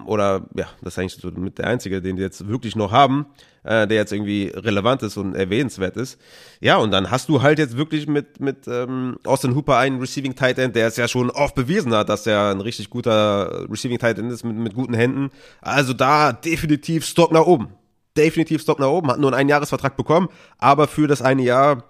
A: oder ja, das ist eigentlich so mit der einzige, den die jetzt wirklich noch haben, äh, der jetzt irgendwie relevant ist und erwähnenswert ist. Ja, und dann hast du halt jetzt wirklich mit, mit ähm, Austin Hooper einen Receiving Tight End, der es ja schon oft bewiesen hat, dass er ein richtig guter Receiving Tight End ist mit, mit guten Händen. Also da definitiv Stock nach oben. Definitiv Stock nach oben, hat nur einen Einjahresvertrag bekommen, aber für das eine Jahr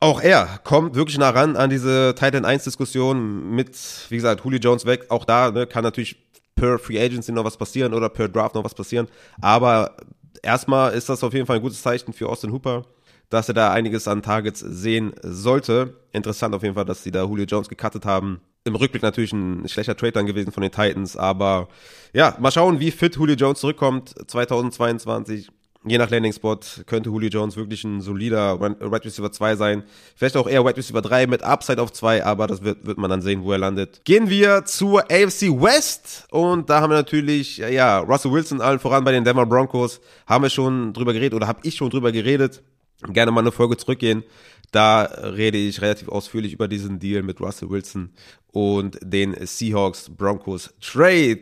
A: auch er kommt wirklich nah ran an diese Titan 1 Diskussion mit, wie gesagt, Julio Jones weg. Auch da ne, kann natürlich per Free Agency noch was passieren oder per Draft noch was passieren. Aber erstmal ist das auf jeden Fall ein gutes Zeichen für Austin Hooper, dass er da einiges an Targets sehen sollte. Interessant auf jeden Fall, dass sie da Julio Jones gecuttet haben. Im Rückblick natürlich ein schlechter Trade dann gewesen von den Titans, aber ja, mal schauen, wie fit Julio Jones zurückkommt 2022 je nach Landing-Spot könnte Julio Jones wirklich ein solider Wide Receiver 2 sein. Vielleicht auch eher Wide Receiver 3 mit Upside auf 2, aber das wird, wird man dann sehen, wo er landet. Gehen wir zur AFC West und da haben wir natürlich, ja, Russell Wilson allen voran bei den Denver Broncos. Haben wir schon drüber geredet oder habe ich schon drüber geredet. Gerne mal eine Folge zurückgehen. Da rede ich relativ ausführlich über diesen Deal mit Russell Wilson und den Seahawks Broncos Trade.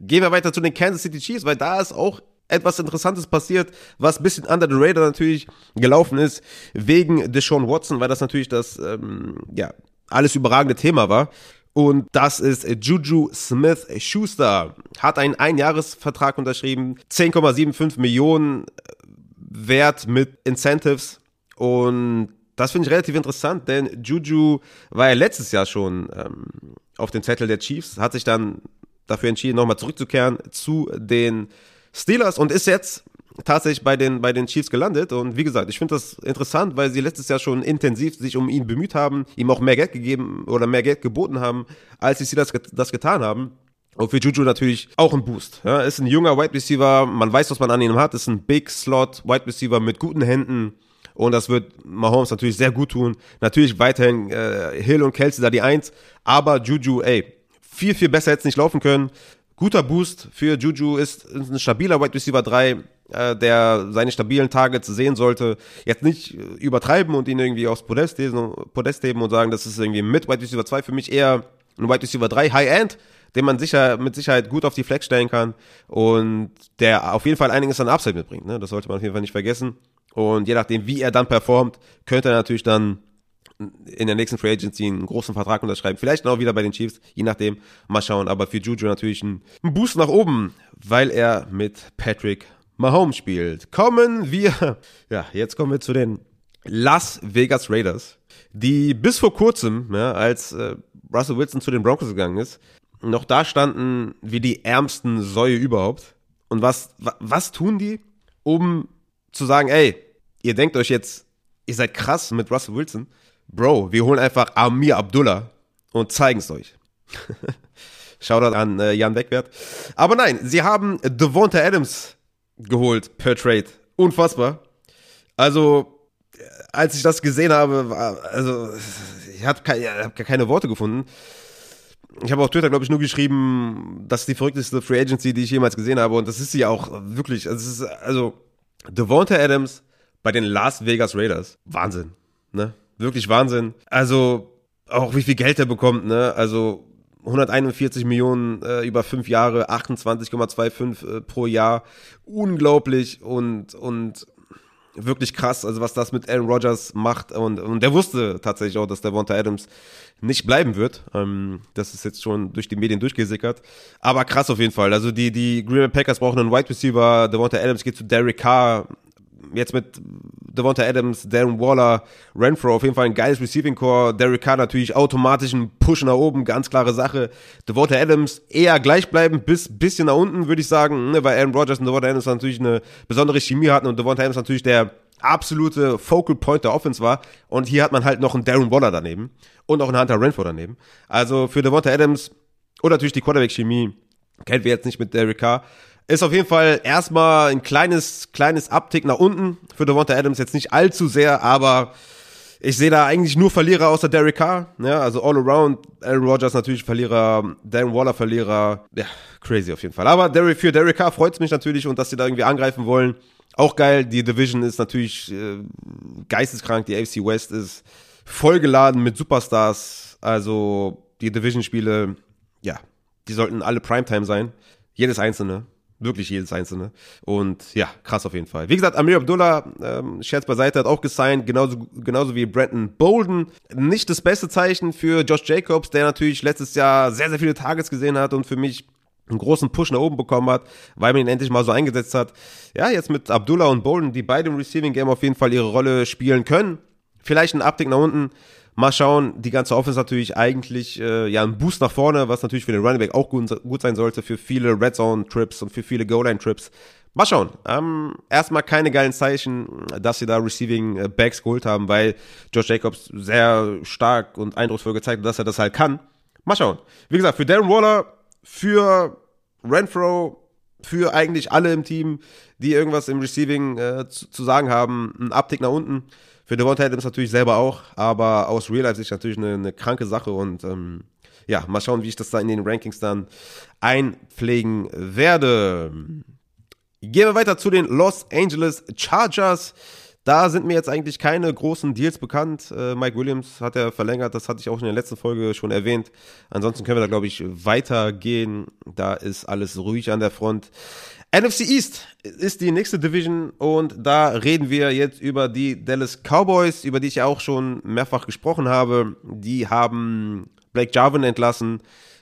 A: Gehen wir weiter zu den Kansas City Chiefs, weil da ist auch etwas Interessantes passiert, was ein bisschen under the radar natürlich gelaufen ist, wegen Deshaun Watson, weil das natürlich das, ähm, ja, alles überragende Thema war. Und das ist Juju Smith Schuster. Hat einen Einjahresvertrag unterschrieben, 10,75 Millionen äh, wert mit Incentives. Und das finde ich relativ interessant, denn Juju war ja letztes Jahr schon ähm, auf dem Zettel der Chiefs, hat sich dann dafür entschieden, nochmal zurückzukehren zu den Steelers und ist jetzt tatsächlich bei den, bei den Chiefs gelandet. Und wie gesagt, ich finde das interessant, weil sie letztes Jahr schon intensiv sich um ihn bemüht haben, ihm auch mehr Geld gegeben oder mehr Geld geboten haben, als die Steelers das getan haben. Und für Juju natürlich auch ein Boost. Ja, ist ein junger Wide Receiver, man weiß, was man an ihm hat, ist ein Big Slot Wide Receiver mit guten Händen. Und das wird Mahomes natürlich sehr gut tun. Natürlich weiterhin äh, Hill und Kelsey da die Eins. Aber Juju, ey, viel, viel besser jetzt nicht laufen können guter Boost für Juju ist, ein stabiler Wide Receiver 3, äh, der seine stabilen Targets sehen sollte. Jetzt nicht äh, übertreiben und ihn irgendwie aufs Podest, lesen, Podest heben und sagen, das ist irgendwie mit Wide Receiver 2. Für mich eher ein Wide Receiver 3 High-End, den man sicher, mit Sicherheit gut auf die Flex stellen kann und der auf jeden Fall einiges an Upside mitbringt. Ne? Das sollte man auf jeden Fall nicht vergessen. Und je nachdem, wie er dann performt, könnte er natürlich dann in der nächsten Free Agency einen großen Vertrag unterschreiben. Vielleicht auch wieder bei den Chiefs, je nachdem. Mal schauen. Aber für Juju natürlich ein, Boost nach oben, weil er mit Patrick Mahomes spielt. Kommen wir, [LAUGHS] ja, jetzt kommen wir zu den Las Vegas Raiders, die bis vor kurzem, ja, als äh, Russell Wilson zu den Broncos gegangen ist, noch da standen wie die ärmsten Säue überhaupt. Und was, was tun die, um zu sagen, ey, ihr denkt euch jetzt, ihr seid krass mit Russell Wilson, Bro, wir holen einfach Amir Abdullah und zeigen es euch. [LAUGHS] Shoutout an äh, Jan Wegwert. Aber nein, sie haben Devonta Adams geholt per Trade. Unfassbar. Also, äh, als ich das gesehen habe, war, also, ich habe keine, keine Worte gefunden. Ich habe auf Twitter, glaube ich, nur geschrieben, das ist die verrückteste Free Agency, die ich jemals gesehen habe. Und das ist sie auch wirklich. Also, ist, also Devonta Adams bei den Las Vegas Raiders. Wahnsinn. Ne? Wirklich Wahnsinn. Also auch wie viel Geld er bekommt, ne? Also 141 Millionen äh, über fünf Jahre, 28,25 äh, pro Jahr. Unglaublich und, und wirklich krass, also was das mit Aaron Rodgers macht. Und, und der wusste tatsächlich auch, dass der Devonta Adams nicht bleiben wird. Ähm, das ist jetzt schon durch die Medien durchgesickert. Aber krass auf jeden Fall. Also die, die Green Bay Packers brauchen einen Wide Receiver. Der Devonta Adams geht zu Derek Carr jetzt mit Devonta Adams, Darren Waller, Renfro auf jeden Fall ein geiles Receiving Core. Derek Carr natürlich automatisch ein Push nach oben, ganz klare Sache. Devonta Adams eher gleichbleibend bis bisschen nach unten, würde ich sagen, ne, weil Aaron Rodgers und Devonta Adams natürlich eine besondere Chemie hatten und Devonta Adams natürlich der absolute Focal Point der Offense war. Und hier hat man halt noch einen Darren Waller daneben und auch einen Hunter Renfro daneben. Also für Devonta Adams und natürlich die Quarterback-Chemie kennen wir jetzt nicht mit Derek Carr. Ist auf jeden Fall erstmal ein kleines, kleines Uptick nach unten für Devonta Adams. Jetzt nicht allzu sehr, aber ich sehe da eigentlich nur Verlierer außer Derek Carr. Ja, also all around. Aaron Rodgers natürlich Verlierer, Darren Waller Verlierer. Ja, crazy auf jeden Fall. Aber Derek, für Derek Carr freut es mich natürlich und dass sie da irgendwie angreifen wollen. Auch geil. Die Division ist natürlich äh, geisteskrank. Die AFC West ist vollgeladen mit Superstars. Also die Division-Spiele, ja, die sollten alle Primetime sein. Jedes einzelne. Wirklich jedes einzelne. Und ja, krass auf jeden Fall. Wie gesagt, Amir Abdullah, ähm, Scherz beiseite, hat auch gesigned, genauso, genauso wie Brandon Bolden. Nicht das beste Zeichen für Josh Jacobs, der natürlich letztes Jahr sehr, sehr viele Targets gesehen hat und für mich einen großen Push nach oben bekommen hat, weil man ihn endlich mal so eingesetzt hat. Ja, jetzt mit Abdullah und Bolden, die beide im Receiving Game auf jeden Fall ihre Rolle spielen können. Vielleicht ein Uptick nach unten. Mal schauen, die ganze Offense natürlich eigentlich äh, ja ein Boost nach vorne, was natürlich für den Running Back auch gut, gut sein sollte, für viele Red Zone Trips und für viele Goal Line Trips. Mal schauen. Ähm, erstmal keine geilen Zeichen, dass sie da Receiving äh, Backs geholt haben, weil Josh Jacobs sehr stark und eindrucksvoll gezeigt hat, dass er das halt kann. Mal schauen. Wie gesagt, für Darren Waller, für Renfro, für eigentlich alle im Team, die irgendwas im Receiving äh, zu, zu, sagen haben, ein Uptick nach unten. Für Devonta Adams natürlich selber auch, aber aus Real Life ist natürlich eine, eine kranke Sache und ähm, ja, mal schauen, wie ich das da in den Rankings dann einpflegen werde. Gehen wir weiter zu den Los Angeles Chargers. Da sind mir jetzt eigentlich keine großen Deals bekannt. Äh, Mike Williams hat er verlängert, das hatte ich auch in der letzten Folge schon erwähnt. Ansonsten können wir da, glaube ich, weitergehen. Da ist alles ruhig an der Front. NFC East ist die nächste Division und da reden wir jetzt über die Dallas Cowboys, über die ich ja auch schon mehrfach gesprochen habe. Die haben Blake Jarvin entlassen.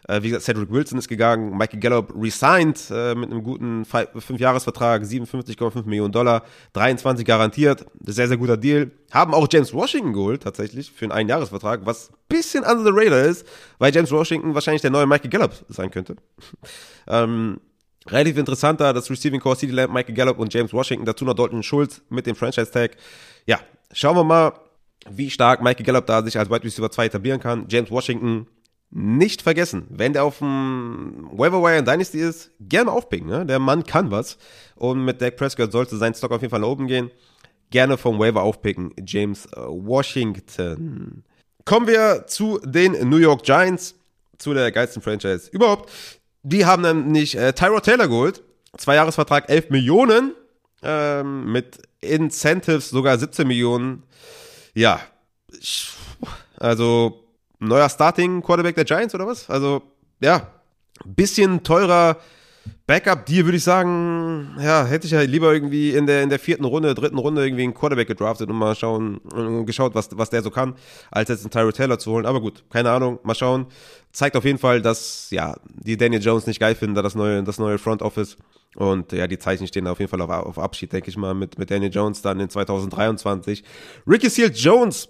A: Äh, wie gesagt, Cedric Wilson ist gegangen, Michael Gallup resigned äh, mit einem guten 5-Jahres-Vertrag, 57,5 Millionen Dollar, 23 garantiert, sehr, sehr guter Deal. Haben auch James Washington geholt, tatsächlich, für einen Einjahresvertrag, was ein bisschen under the radar ist, weil James Washington wahrscheinlich der neue Michael Gallup sein könnte. [LAUGHS] ähm, Relativ interessanter, das Receiving Core, CD Lamb, Michael Gallup und James Washington, dazu noch Dalton Schulz mit dem Franchise-Tag. Ja, schauen wir mal, wie stark Michael Gallup da sich als Wide Receiver 2 etablieren kann. James Washington nicht vergessen, wenn der auf dem Waiver Wire in Dynasty ist, gerne aufpicken, ne? Der Mann kann was. Und mit Dak Prescott sollte sein Stock auf jeden Fall nach oben gehen. Gerne vom Waiver aufpicken, James äh, Washington. Kommen wir zu den New York Giants, zu der geilsten Franchise überhaupt. Die haben nämlich äh, Tyrod Taylor geholt. Zwei-Jahres-Vertrag 11 Millionen. Ähm, mit Incentives sogar 17 Millionen. Ja. Also, neuer Starting-Quarterback der Giants oder was? Also, ja. Bisschen teurer Backup-Deal würde ich sagen, ja, hätte ich ja lieber irgendwie in der, in der vierten Runde, dritten Runde irgendwie einen Quarterback gedraftet und mal schauen, und geschaut, was, was der so kann, als jetzt einen Tyro Taylor zu holen. Aber gut, keine Ahnung, mal schauen. Zeigt auf jeden Fall, dass, ja, die Daniel Jones nicht geil finden, da das neue, das neue Front Office. Und ja, die Zeichen stehen auf jeden Fall auf, auf Abschied, denke ich mal, mit, mit Daniel Jones dann in 2023. Ricky Seals Jones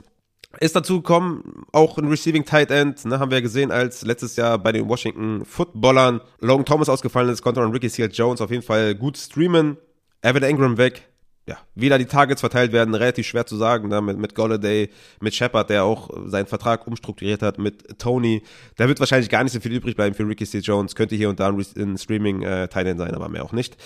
A: ist dazu gekommen, auch ein Receiving Tight End, ne, haben wir ja gesehen, als letztes Jahr bei den Washington Footballern Logan Thomas ausgefallen ist, konnte man Ricky Seals Jones auf jeden Fall gut streamen. Evan Ingram weg, ja, wie da die Targets verteilt werden, relativ schwer zu sagen, da mit, mit Golladay, mit Shepard, der auch seinen Vertrag umstrukturiert hat, mit Tony. Da wird wahrscheinlich gar nicht so viel übrig bleiben für Ricky C. Jones. Könnte hier und da ein Streaming äh, sein, aber mehr auch nicht.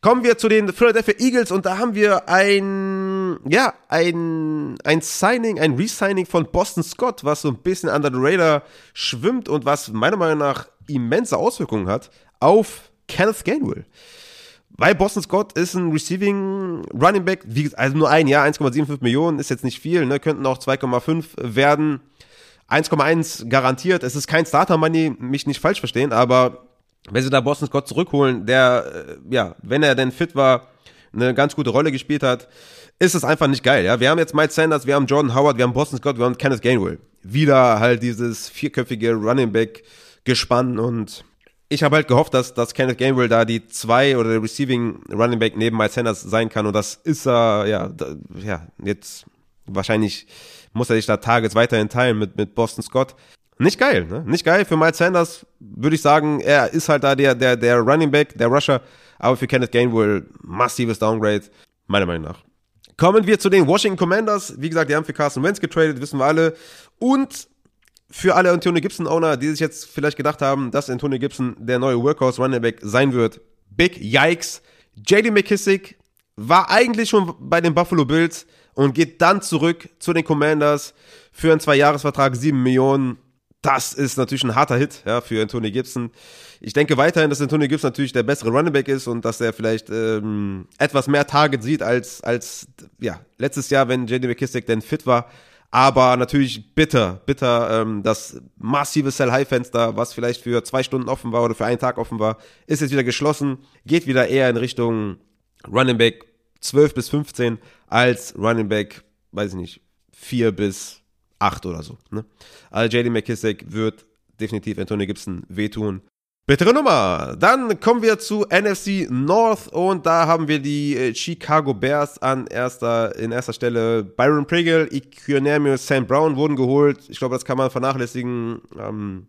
A: Kommen wir zu den Philadelphia Eagles und da haben wir ein, ja, ein, ein Signing, ein Resigning von Boston Scott, was so ein bisschen under the radar schwimmt und was meiner Meinung nach immense Auswirkungen hat auf Kenneth Gainwell. Weil Boston Scott ist ein Receiving Running Back, wie, also nur ein Jahr, 1,75 Millionen, ist jetzt nicht viel, ne? könnten auch 2,5 werden. 1,1 garantiert. Es ist kein Starter Money, mich nicht falsch verstehen, aber wenn sie da Boston Scott zurückholen, der, äh, ja, wenn er denn fit war, eine ganz gute Rolle gespielt hat, ist es einfach nicht geil. Ja, wir haben jetzt Mike Sanders, wir haben Jordan Howard, wir haben Boston Scott, wir haben Kenneth Gainwell. Wieder halt dieses vierköpfige Running Back gespannt und ich habe halt gehofft, dass, dass Kenneth Gainwell da die zwei oder der Receiving Running Back neben Miles Sanders sein kann und das ist er, ja, da, ja, jetzt wahrscheinlich muss er sich da Targets weiterhin teilen mit, mit Boston Scott. Nicht geil, ne? Nicht geil. Für Miles Sanders würde ich sagen, er ist halt da der, der, der Running Back, der Rusher, aber für Kenneth Gainwell massives Downgrade, meiner Meinung nach. Kommen wir zu den Washington Commanders. Wie gesagt, die haben für Carson Wentz getradet, wissen wir alle. Und für alle Antonio Gibson-Owner, die sich jetzt vielleicht gedacht haben, dass Antonio Gibson der neue Workhorse Running Back sein wird. Big Yikes. JD McKissick war eigentlich schon bei den Buffalo Bills und geht dann zurück zu den Commanders für einen Zwei-Jahres-Vertrag, 7 Millionen. Das ist natürlich ein harter Hit ja, für Antonio Gibson. Ich denke weiterhin, dass Antonio Gibson natürlich der bessere Running Back ist und dass er vielleicht ähm, etwas mehr Target sieht als, als ja, letztes Jahr, wenn JD McKissick denn fit war. Aber natürlich bitter, bitter, ähm, das massive Sell-High-Fenster, was vielleicht für zwei Stunden offen war oder für einen Tag offen war, ist jetzt wieder geschlossen, geht wieder eher in Richtung Running Back 12 bis 15 als Running Back, weiß ich nicht, 4 bis 8 oder so. Ne? Also JD McKissick wird definitiv Antonio Gibson wehtun. Bittere Nummer. Dann kommen wir zu NFC North und da haben wir die äh, Chicago Bears an erster, in erster Stelle. Byron Pringle, Ikunermio, Sam Brown wurden geholt. Ich glaube, das kann man vernachlässigen. Ähm,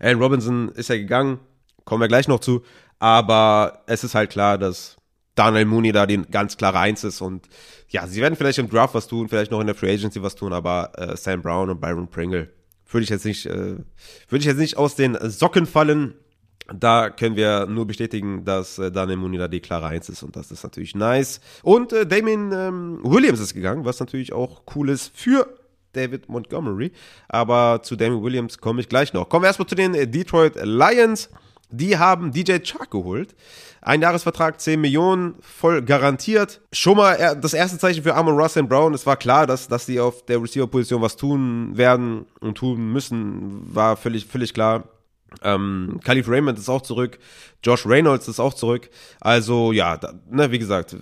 A: Alan Robinson ist ja gegangen. Kommen wir gleich noch zu. Aber es ist halt klar, dass Daniel Mooney da die ganz klare Eins ist und ja, sie werden vielleicht im Draft was tun, vielleicht noch in der Free Agency was tun, aber äh, Sam Brown und Byron Pringle würde ich jetzt nicht, äh, würde ich jetzt nicht aus den Socken fallen. Da können wir nur bestätigen, dass äh, Daniel Mooney da die klare Eins ist und das ist natürlich nice. Und äh, Damien ähm, Williams ist gegangen, was natürlich auch cool ist für David Montgomery. Aber zu Damien Williams komme ich gleich noch. Kommen wir erstmal zu den äh, Detroit Lions. Die haben DJ Chark geholt. Ein Jahresvertrag, 10 Millionen, voll garantiert. Schon mal das erste Zeichen für Amon Russell Brown. Es war klar, dass, dass die auf der Receiver-Position was tun werden und tun müssen, war völlig, völlig klar. Ähm, Khalif Raymond ist auch zurück. Josh Reynolds ist auch zurück. Also, ja, da, ne, wie gesagt,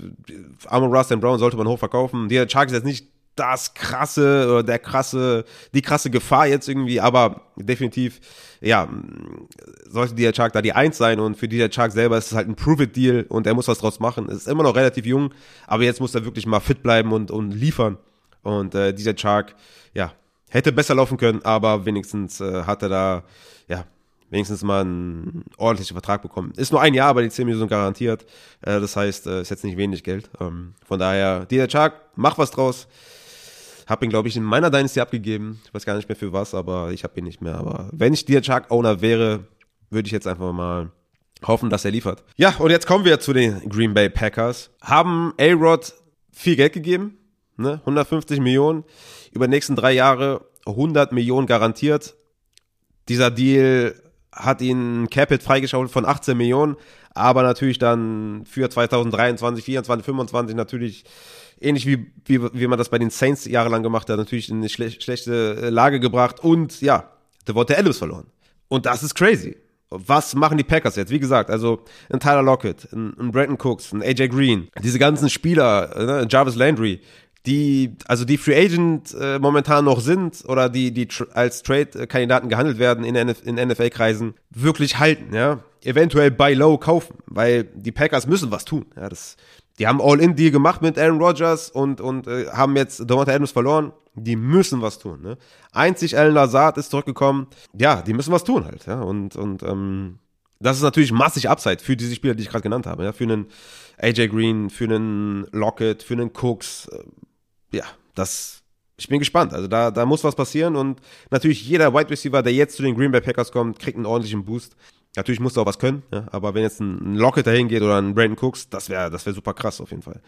A: Amon Russell Brown sollte man hochverkaufen. Der Chark ist jetzt nicht das krasse oder der krasse, die krasse Gefahr jetzt irgendwie, aber definitiv, ja, sollte DJ Chark da die Eins sein und für DJ Chark selber ist es halt ein Prove-It-Deal und er muss was draus machen. Ist immer noch relativ jung, aber jetzt muss er wirklich mal fit bleiben und, und liefern. Und äh, DJ Chark, ja, hätte besser laufen können, aber wenigstens äh, hat er da, ja, wenigstens mal einen ordentlichen Vertrag bekommen. Ist nur ein Jahr, aber die 10 Millionen garantiert. Äh, das heißt, äh, ist jetzt nicht wenig Geld. Ähm, von daher, DJ Chark, mach was draus. Hab ihn, glaube ich, in meiner Dynasty abgegeben. Ich weiß gar nicht mehr für was, aber ich habe ihn nicht mehr. Aber wenn ich dir Chuck Owner wäre, würde ich jetzt einfach mal hoffen, dass er liefert. Ja, und jetzt kommen wir zu den Green Bay Packers. Haben A-Rod viel Geld gegeben, ne? 150 Millionen. Über die nächsten drei Jahre 100 Millionen garantiert. Dieser Deal hat ihn Capit freigeschaut von 18 Millionen, aber natürlich dann für 2023, 2024, 2025 natürlich ähnlich wie, wie, wie man das bei den Saints jahrelang gemacht hat, natürlich in eine schle schlechte äh, Lage gebracht und ja, da der Adams verloren. Und das ist crazy. Was machen die Packers jetzt? Wie gesagt, also ein Tyler Lockett, ein, ein Brandon Cooks, ein AJ Green, diese ganzen Spieler, ne, Jarvis Landry, die, also die Free Agent äh, momentan noch sind oder die, die tr als Trade-Kandidaten gehandelt werden in, in NFL-Kreisen, wirklich halten, ja. Eventuell buy low kaufen, weil die Packers müssen was tun. Ja, das, die haben All-In-Deal gemacht mit Aaron Rodgers und, und äh, haben jetzt Devonta Adams verloren. Die müssen was tun. Ne? Einzig Alan Lazard ist zurückgekommen. Ja, die müssen was tun halt. Ja? Und, und ähm, das ist natürlich massig Upside für diese Spieler, die ich gerade genannt habe. Ja? Für einen AJ Green, für einen Lockett, für einen Cooks. Äh, ja, das ich bin gespannt. Also da, da muss was passieren und natürlich jeder Wide Receiver, der jetzt zu den Green Bay Packers kommt, kriegt einen ordentlichen Boost. Natürlich musst du auch was können, ja, aber wenn jetzt ein Lockett dahin geht oder ein Brandon Cooks, das wäre das wär super krass auf jeden Fall.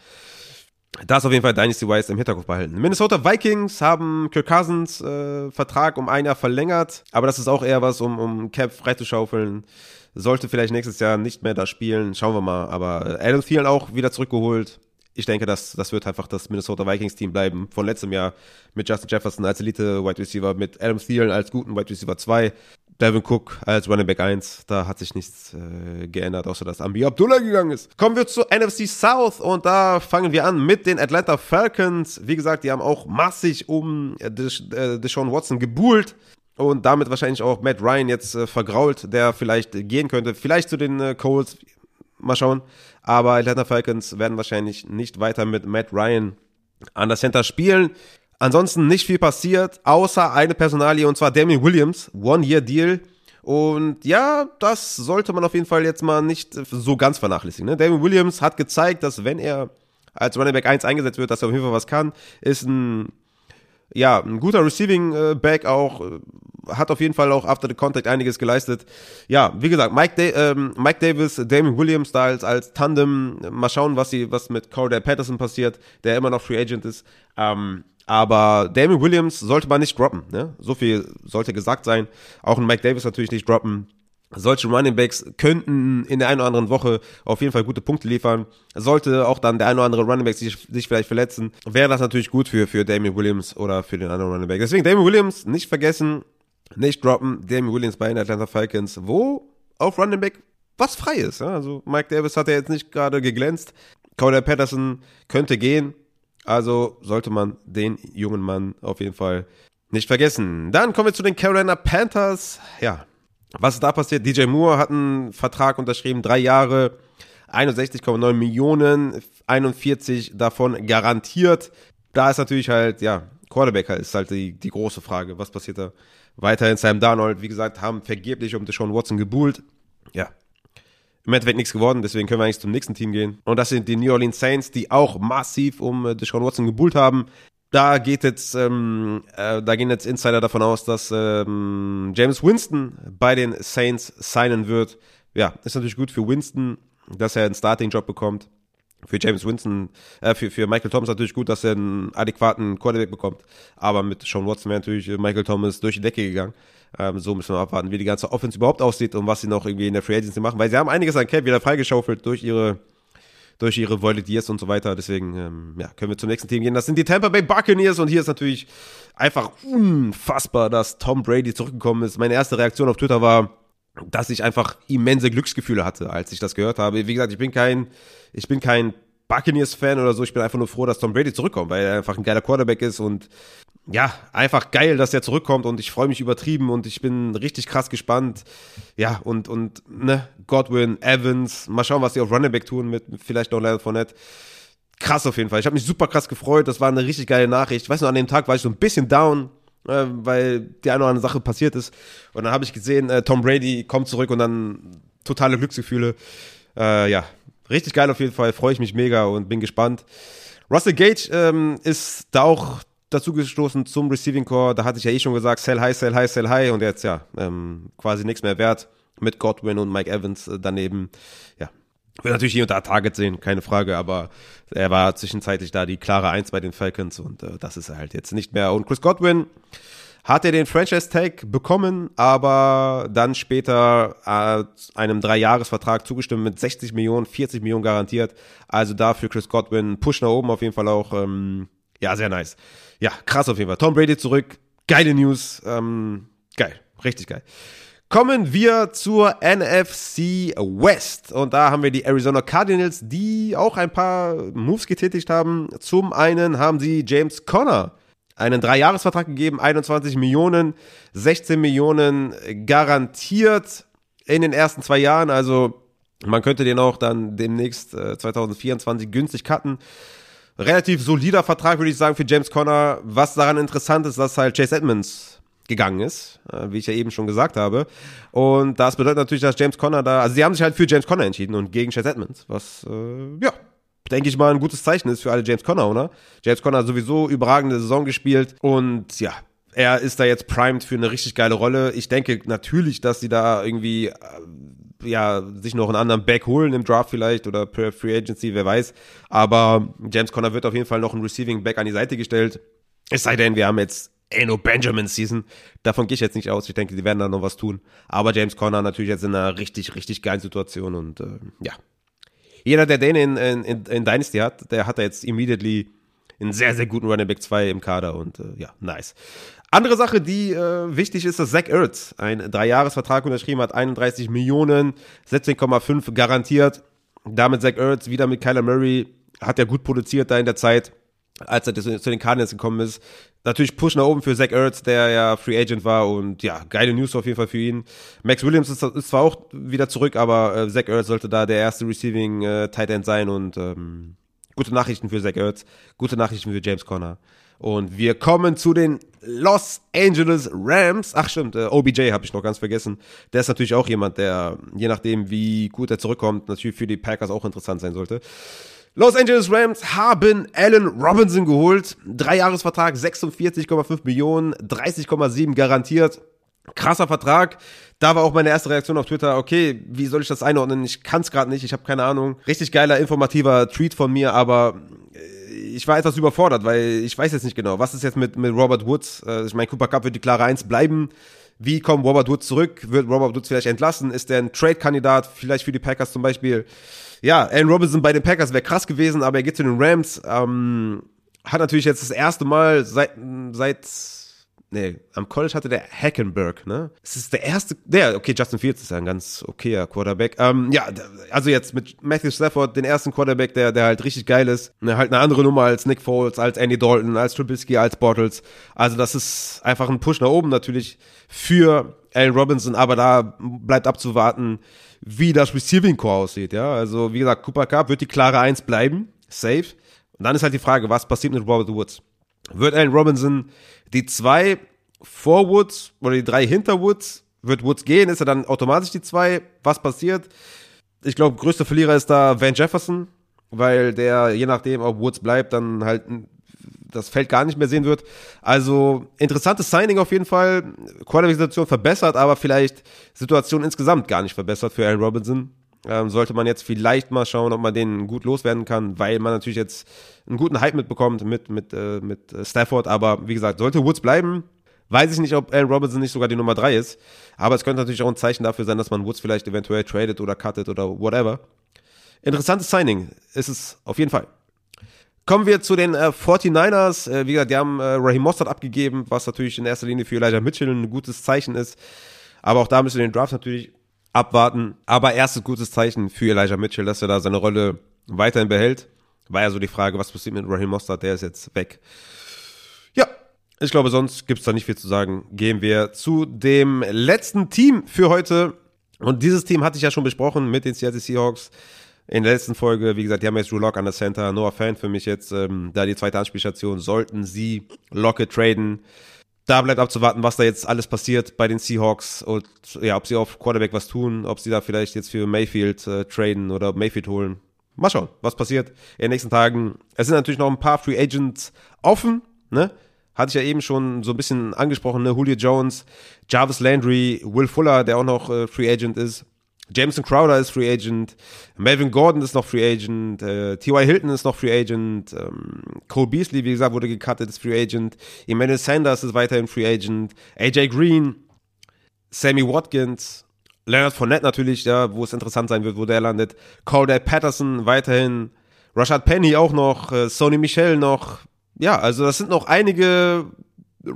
A: Das auf jeden Fall Dynasty Wise im Hinterkopf behalten. Minnesota Vikings haben Kirk Cousins äh, Vertrag um ein Jahr verlängert, aber das ist auch eher was, um, um Cap freizuschaufeln. Sollte vielleicht nächstes Jahr nicht mehr da spielen, schauen wir mal. Aber Adam Thielen auch wieder zurückgeholt. Ich denke, das, das wird einfach das Minnesota Vikings Team bleiben von letztem Jahr mit Justin Jefferson als Elite Wide Receiver, mit Adam Thielen als guten Wide Receiver 2 Devin Cook als Running Back 1, da hat sich nichts äh, geändert, außer dass Ambi Abdullah gegangen ist. Kommen wir zu NFC South und da fangen wir an mit den Atlanta Falcons. Wie gesagt, die haben auch massig um äh, Deshaun Watson gebuhlt und damit wahrscheinlich auch Matt Ryan jetzt äh, vergrault, der vielleicht gehen könnte. Vielleicht zu den äh, Coles, mal schauen. Aber Atlanta Falcons werden wahrscheinlich nicht weiter mit Matt Ryan an der Center spielen. Ansonsten nicht viel passiert, außer eine Personalie und zwar Damien Williams, One-Year-Deal. Und ja, das sollte man auf jeden Fall jetzt mal nicht so ganz vernachlässigen. Ne? Damien Williams hat gezeigt, dass wenn er als Running Back 1 eingesetzt wird, dass er auf jeden Fall was kann. Ist ein, ja, ein guter Receiving äh, Back auch. Äh, hat auf jeden Fall auch after the contact einiges geleistet. Ja, wie gesagt, Mike, da ähm, Mike Davis, Damien Williams da als, als Tandem. Mal schauen, was, sie, was mit Cordell Patterson passiert, der immer noch Free Agent ist. Ähm, aber Damien Williams sollte man nicht droppen. Ne? So viel sollte gesagt sein. Auch ein Mike Davis natürlich nicht droppen. Solche Running Backs könnten in der einen oder anderen Woche auf jeden Fall gute Punkte liefern. Sollte auch dann der ein oder andere Running Back sich, sich vielleicht verletzen, wäre das natürlich gut für, für Damien Williams oder für den anderen Running Back. Deswegen Damien Williams nicht vergessen, nicht droppen. Damien Williams bei den Atlanta Falcons, wo auf Running Back was frei ist. Also Mike Davis hat ja jetzt nicht gerade geglänzt. Cody Patterson könnte gehen. Also sollte man den jungen Mann auf jeden Fall nicht vergessen. Dann kommen wir zu den Carolina Panthers. Ja, was ist da passiert? DJ Moore hat einen Vertrag unterschrieben, drei Jahre, 61,9 Millionen, 41 davon garantiert. Da ist natürlich halt, ja, Quarterbacker ist halt die, die große Frage. Was passiert da? Weiterhin Sam Darnold, wie gesagt, haben vergeblich um Deshaun Watson gebuhlt. Ja. Im Endeffekt nichts geworden, deswegen können wir eigentlich zum nächsten Team gehen. Und das sind die New Orleans Saints, die auch massiv um äh, Deshaun Watson gebuhlt haben da geht jetzt, ähm, äh, da gehen jetzt Insider davon aus, dass ähm, James Winston bei den Saints signen wird. Ja, ist natürlich gut für Winston, dass er einen Starting-Job bekommt. Für James Winston, äh, für, für Michael Thomas natürlich gut, dass er einen adäquaten Quarterback bekommt. Aber mit Sean Watson wäre natürlich Michael Thomas durch die Decke gegangen. Ähm, so müssen wir abwarten, wie die ganze Offense überhaupt aussieht und was sie noch irgendwie in der Free Agency machen. Weil sie haben einiges an Cap wieder freigeschaufelt durch ihre durch ihre Volunteers und so weiter. Deswegen ähm, ja, können wir zum nächsten Team gehen. Das sind die Tampa Bay Buccaneers und hier ist natürlich einfach unfassbar, dass Tom Brady zurückgekommen ist. Meine erste Reaktion auf Twitter war, dass ich einfach immense Glücksgefühle hatte, als ich das gehört habe. Wie gesagt, ich bin kein, ich bin kein Buccaneers-Fan oder so. Ich bin einfach nur froh, dass Tom Brady zurückkommt, weil er einfach ein geiler Quarterback ist und ja, einfach geil, dass er zurückkommt und ich freue mich übertrieben und ich bin richtig krass gespannt. Ja, und, und, ne, Godwin, Evans, mal schauen, was die auf Running Back tun mit vielleicht noch Leonard Fournette. Krass auf jeden Fall. Ich habe mich super krass gefreut. Das war eine richtig geile Nachricht. Ich weiß noch, an dem Tag war ich so ein bisschen down, äh, weil die eine oder andere Sache passiert ist. Und dann habe ich gesehen, äh, Tom Brady kommt zurück und dann totale Glücksgefühle. Äh, ja, richtig geil auf jeden Fall. Freue ich mich mega und bin gespannt. Russell Gage ähm, ist da auch dazu gestoßen zum Receiving Core. Da hatte ich ja eh schon gesagt, sell high, sell high, sell high und jetzt ja ähm, quasi nichts mehr wert mit Godwin und Mike Evans äh, daneben. Ja, wird natürlich hier und da Target sehen, keine Frage, aber er war zwischenzeitlich da die klare Eins bei den Falcons und äh, das ist er halt jetzt nicht mehr. Und Chris Godwin hat er den Franchise-Tag bekommen, aber dann später äh, einem Dreijahresvertrag zugestimmt mit 60 Millionen, 40 Millionen garantiert. Also dafür Chris Godwin, Push nach oben auf jeden Fall auch. Ähm, ja, sehr nice. Ja, krass auf jeden Fall. Tom Brady zurück. Geile News. Ähm, geil. Richtig geil. Kommen wir zur NFC West. Und da haben wir die Arizona Cardinals, die auch ein paar Moves getätigt haben. Zum einen haben sie James Conner einen Dreijahresvertrag gegeben, 21 Millionen, 16 Millionen garantiert in den ersten zwei Jahren. Also man könnte den auch dann demnächst äh, 2024 günstig cutten relativ solider Vertrag, würde ich sagen, für James Conner. Was daran interessant ist, dass halt Chase Edmonds gegangen ist, äh, wie ich ja eben schon gesagt habe. Und das bedeutet natürlich, dass James Conner da, also sie haben sich halt für James Conner entschieden und gegen Chase Edmonds, was, äh, ja, denke ich mal, ein gutes Zeichen ist für alle James Conner, oder? James Conner hat sowieso überragende Saison gespielt und ja, er ist da jetzt primed für eine richtig geile Rolle. Ich denke natürlich, dass sie da irgendwie äh, ja, sich noch einen anderen Back holen im Draft vielleicht oder per Free Agency, wer weiß. Aber James Conner wird auf jeden Fall noch ein Receiving Back an die Seite gestellt. Es sei denn, wir haben jetzt Eno Benjamin Season. Davon gehe ich jetzt nicht aus. Ich denke, die werden da noch was tun. Aber James Conner natürlich jetzt in einer richtig, richtig geilen Situation und äh, ja. Jeder, der den in, in, in Dynasty hat, der hat da jetzt immediately einen sehr, sehr guten Running Back 2 im Kader und äh, ja, nice. Andere Sache, die äh, wichtig ist, dass Zach Ertz einen Dreijahresvertrag unterschrieben hat, 31 Millionen, 16,5 garantiert. Damit Zach Ertz wieder mit Kyler Murray, hat er gut produziert da in der Zeit. Als er zu den Cardinals gekommen ist. Natürlich Push nach oben für Zach Ertz, der ja Free Agent war und ja, geile News auf jeden Fall für ihn. Max Williams ist, ist zwar auch wieder zurück, aber äh, Zach Ertz sollte da der erste Receiving äh, Tight End sein und ähm, gute Nachrichten für Zach Ertz, gute Nachrichten für James Conner. Und wir kommen zu den Los Angeles Rams. Ach stimmt, äh, OBJ habe ich noch ganz vergessen. Der ist natürlich auch jemand, der, je nachdem wie gut er zurückkommt, natürlich für die Packers auch interessant sein sollte. Los Angeles Rams haben Allen Robinson geholt. Dreijahresvertrag, 46,5 Millionen, 30,7 garantiert. Krasser Vertrag. Da war auch meine erste Reaktion auf Twitter, okay, wie soll ich das einordnen? Ich kann es gerade nicht, ich habe keine Ahnung. Richtig geiler, informativer Tweet von mir, aber äh, ich war etwas überfordert, weil ich weiß jetzt nicht genau, was ist jetzt mit, mit Robert Woods? Äh, ich meine, Cooper Cup wird die klare Eins bleiben. Wie kommt Robert Woods zurück? Wird Robert Woods vielleicht entlassen? Ist der ein Trade-Kandidat? Vielleicht für die Packers zum Beispiel? Ja, Allen Robinson bei den Packers wäre krass gewesen, aber er geht zu den Rams. Ähm, hat natürlich jetzt das erste Mal seit, seit nee, am College hatte der Hackenberg, ne? Es ist der erste, der, okay, Justin Fields ist ja ein ganz okayer Quarterback. Ähm, ja, also jetzt mit Matthew Stafford, den ersten Quarterback, der, der halt richtig geil ist. Ne, halt eine andere Nummer als Nick Foles, als Andy Dalton, als Trubisky, als Bortles. Also das ist einfach ein Push nach oben natürlich für Allen Robinson, aber da bleibt abzuwarten, wie das Receiving Core aussieht, ja. Also, wie gesagt, Cooper Cup wird die klare Eins bleiben, safe. Und dann ist halt die Frage, was passiert mit Robert Woods? Wird Allen Robinson die zwei vor Woods oder die drei hinter Woods? Wird Woods gehen? Ist er dann automatisch die zwei? Was passiert? Ich glaube, größter Verlierer ist da Van Jefferson, weil der, je nachdem, ob Woods bleibt, dann halt das Feld gar nicht mehr sehen wird. Also interessantes Signing auf jeden Fall. Quarterback-Situation verbessert, aber vielleicht Situation insgesamt gar nicht verbessert für Aaron Robinson. Ähm, sollte man jetzt vielleicht mal schauen, ob man den gut loswerden kann, weil man natürlich jetzt einen guten Hype mitbekommt mit, mit, äh, mit Stafford. Aber wie gesagt, sollte Woods bleiben, weiß ich nicht, ob Aaron Robinson nicht sogar die Nummer drei ist. Aber es könnte natürlich auch ein Zeichen dafür sein, dass man Woods vielleicht eventuell tradet oder cuttet oder whatever. Interessantes Signing ist es auf jeden Fall. Kommen wir zu den äh, 49ers. Äh, wie gesagt, die haben äh, Raheem Mostert abgegeben, was natürlich in erster Linie für Elijah Mitchell ein gutes Zeichen ist. Aber auch da müssen wir den Draft natürlich abwarten. Aber erstes gutes Zeichen für Elijah Mitchell, dass er da seine Rolle weiterhin behält. War ja so die Frage, was passiert mit Raheem Mostert, der ist jetzt weg. Ja, ich glaube, sonst gibt es da nicht viel zu sagen. Gehen wir zu dem letzten Team für heute. Und dieses Team hatte ich ja schon besprochen mit den Seattle Seahawks in der letzten Folge. Wie gesagt, die haben jetzt Drew Lock an der Center. Noah Fan für mich jetzt ähm, da die zweite Anspielstation. Sollten sie Locke traden da bleibt abzuwarten, was da jetzt alles passiert bei den Seahawks und ja, ob sie auf Quarterback was tun, ob sie da vielleicht jetzt für Mayfield äh, traden oder Mayfield holen. Mal schauen, was passiert in den nächsten Tagen. Es sind natürlich noch ein paar Free Agents offen, ne? Hatte ich ja eben schon so ein bisschen angesprochen, ne? Julio Jones, Jarvis Landry, Will Fuller, der auch noch äh, Free Agent ist. Jameson Crowder ist Free Agent, Melvin Gordon ist noch Free Agent, äh, T.Y. Hilton ist noch Free Agent, ähm, Cole Beasley, wie gesagt, wurde gecuttet, ist Free Agent, Emmanuel Sanders ist weiterhin Free Agent, AJ Green, Sammy Watkins, Leonard Fournette natürlich, ja, wo es interessant sein wird, wo der landet, Cordell Patterson weiterhin, Rashad Penny auch noch, äh, Sony Michel noch, ja, also das sind noch einige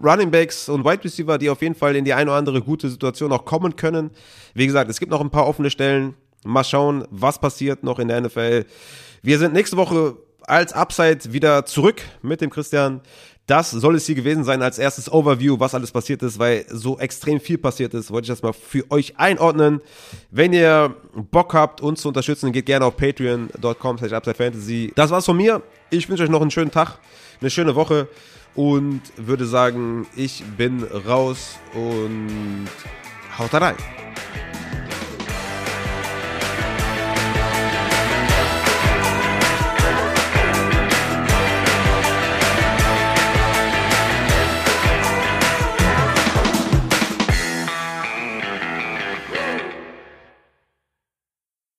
A: Running Backs und Wide Receiver, die auf jeden Fall in die eine oder andere gute Situation auch kommen können. Wie gesagt, es gibt noch ein paar offene Stellen. Mal schauen, was passiert noch in der NFL. Wir sind nächste Woche als Upside wieder zurück mit dem Christian. Das soll es hier gewesen sein als erstes Overview, was alles passiert ist, weil so extrem viel passiert ist, wollte ich das mal für euch einordnen. Wenn ihr Bock habt, uns zu unterstützen, geht gerne auf patreon.com slash upsidefantasy. Das war's von mir. Ich wünsche euch noch einen schönen Tag, eine schöne Woche und würde sagen, ich bin raus und haut rein.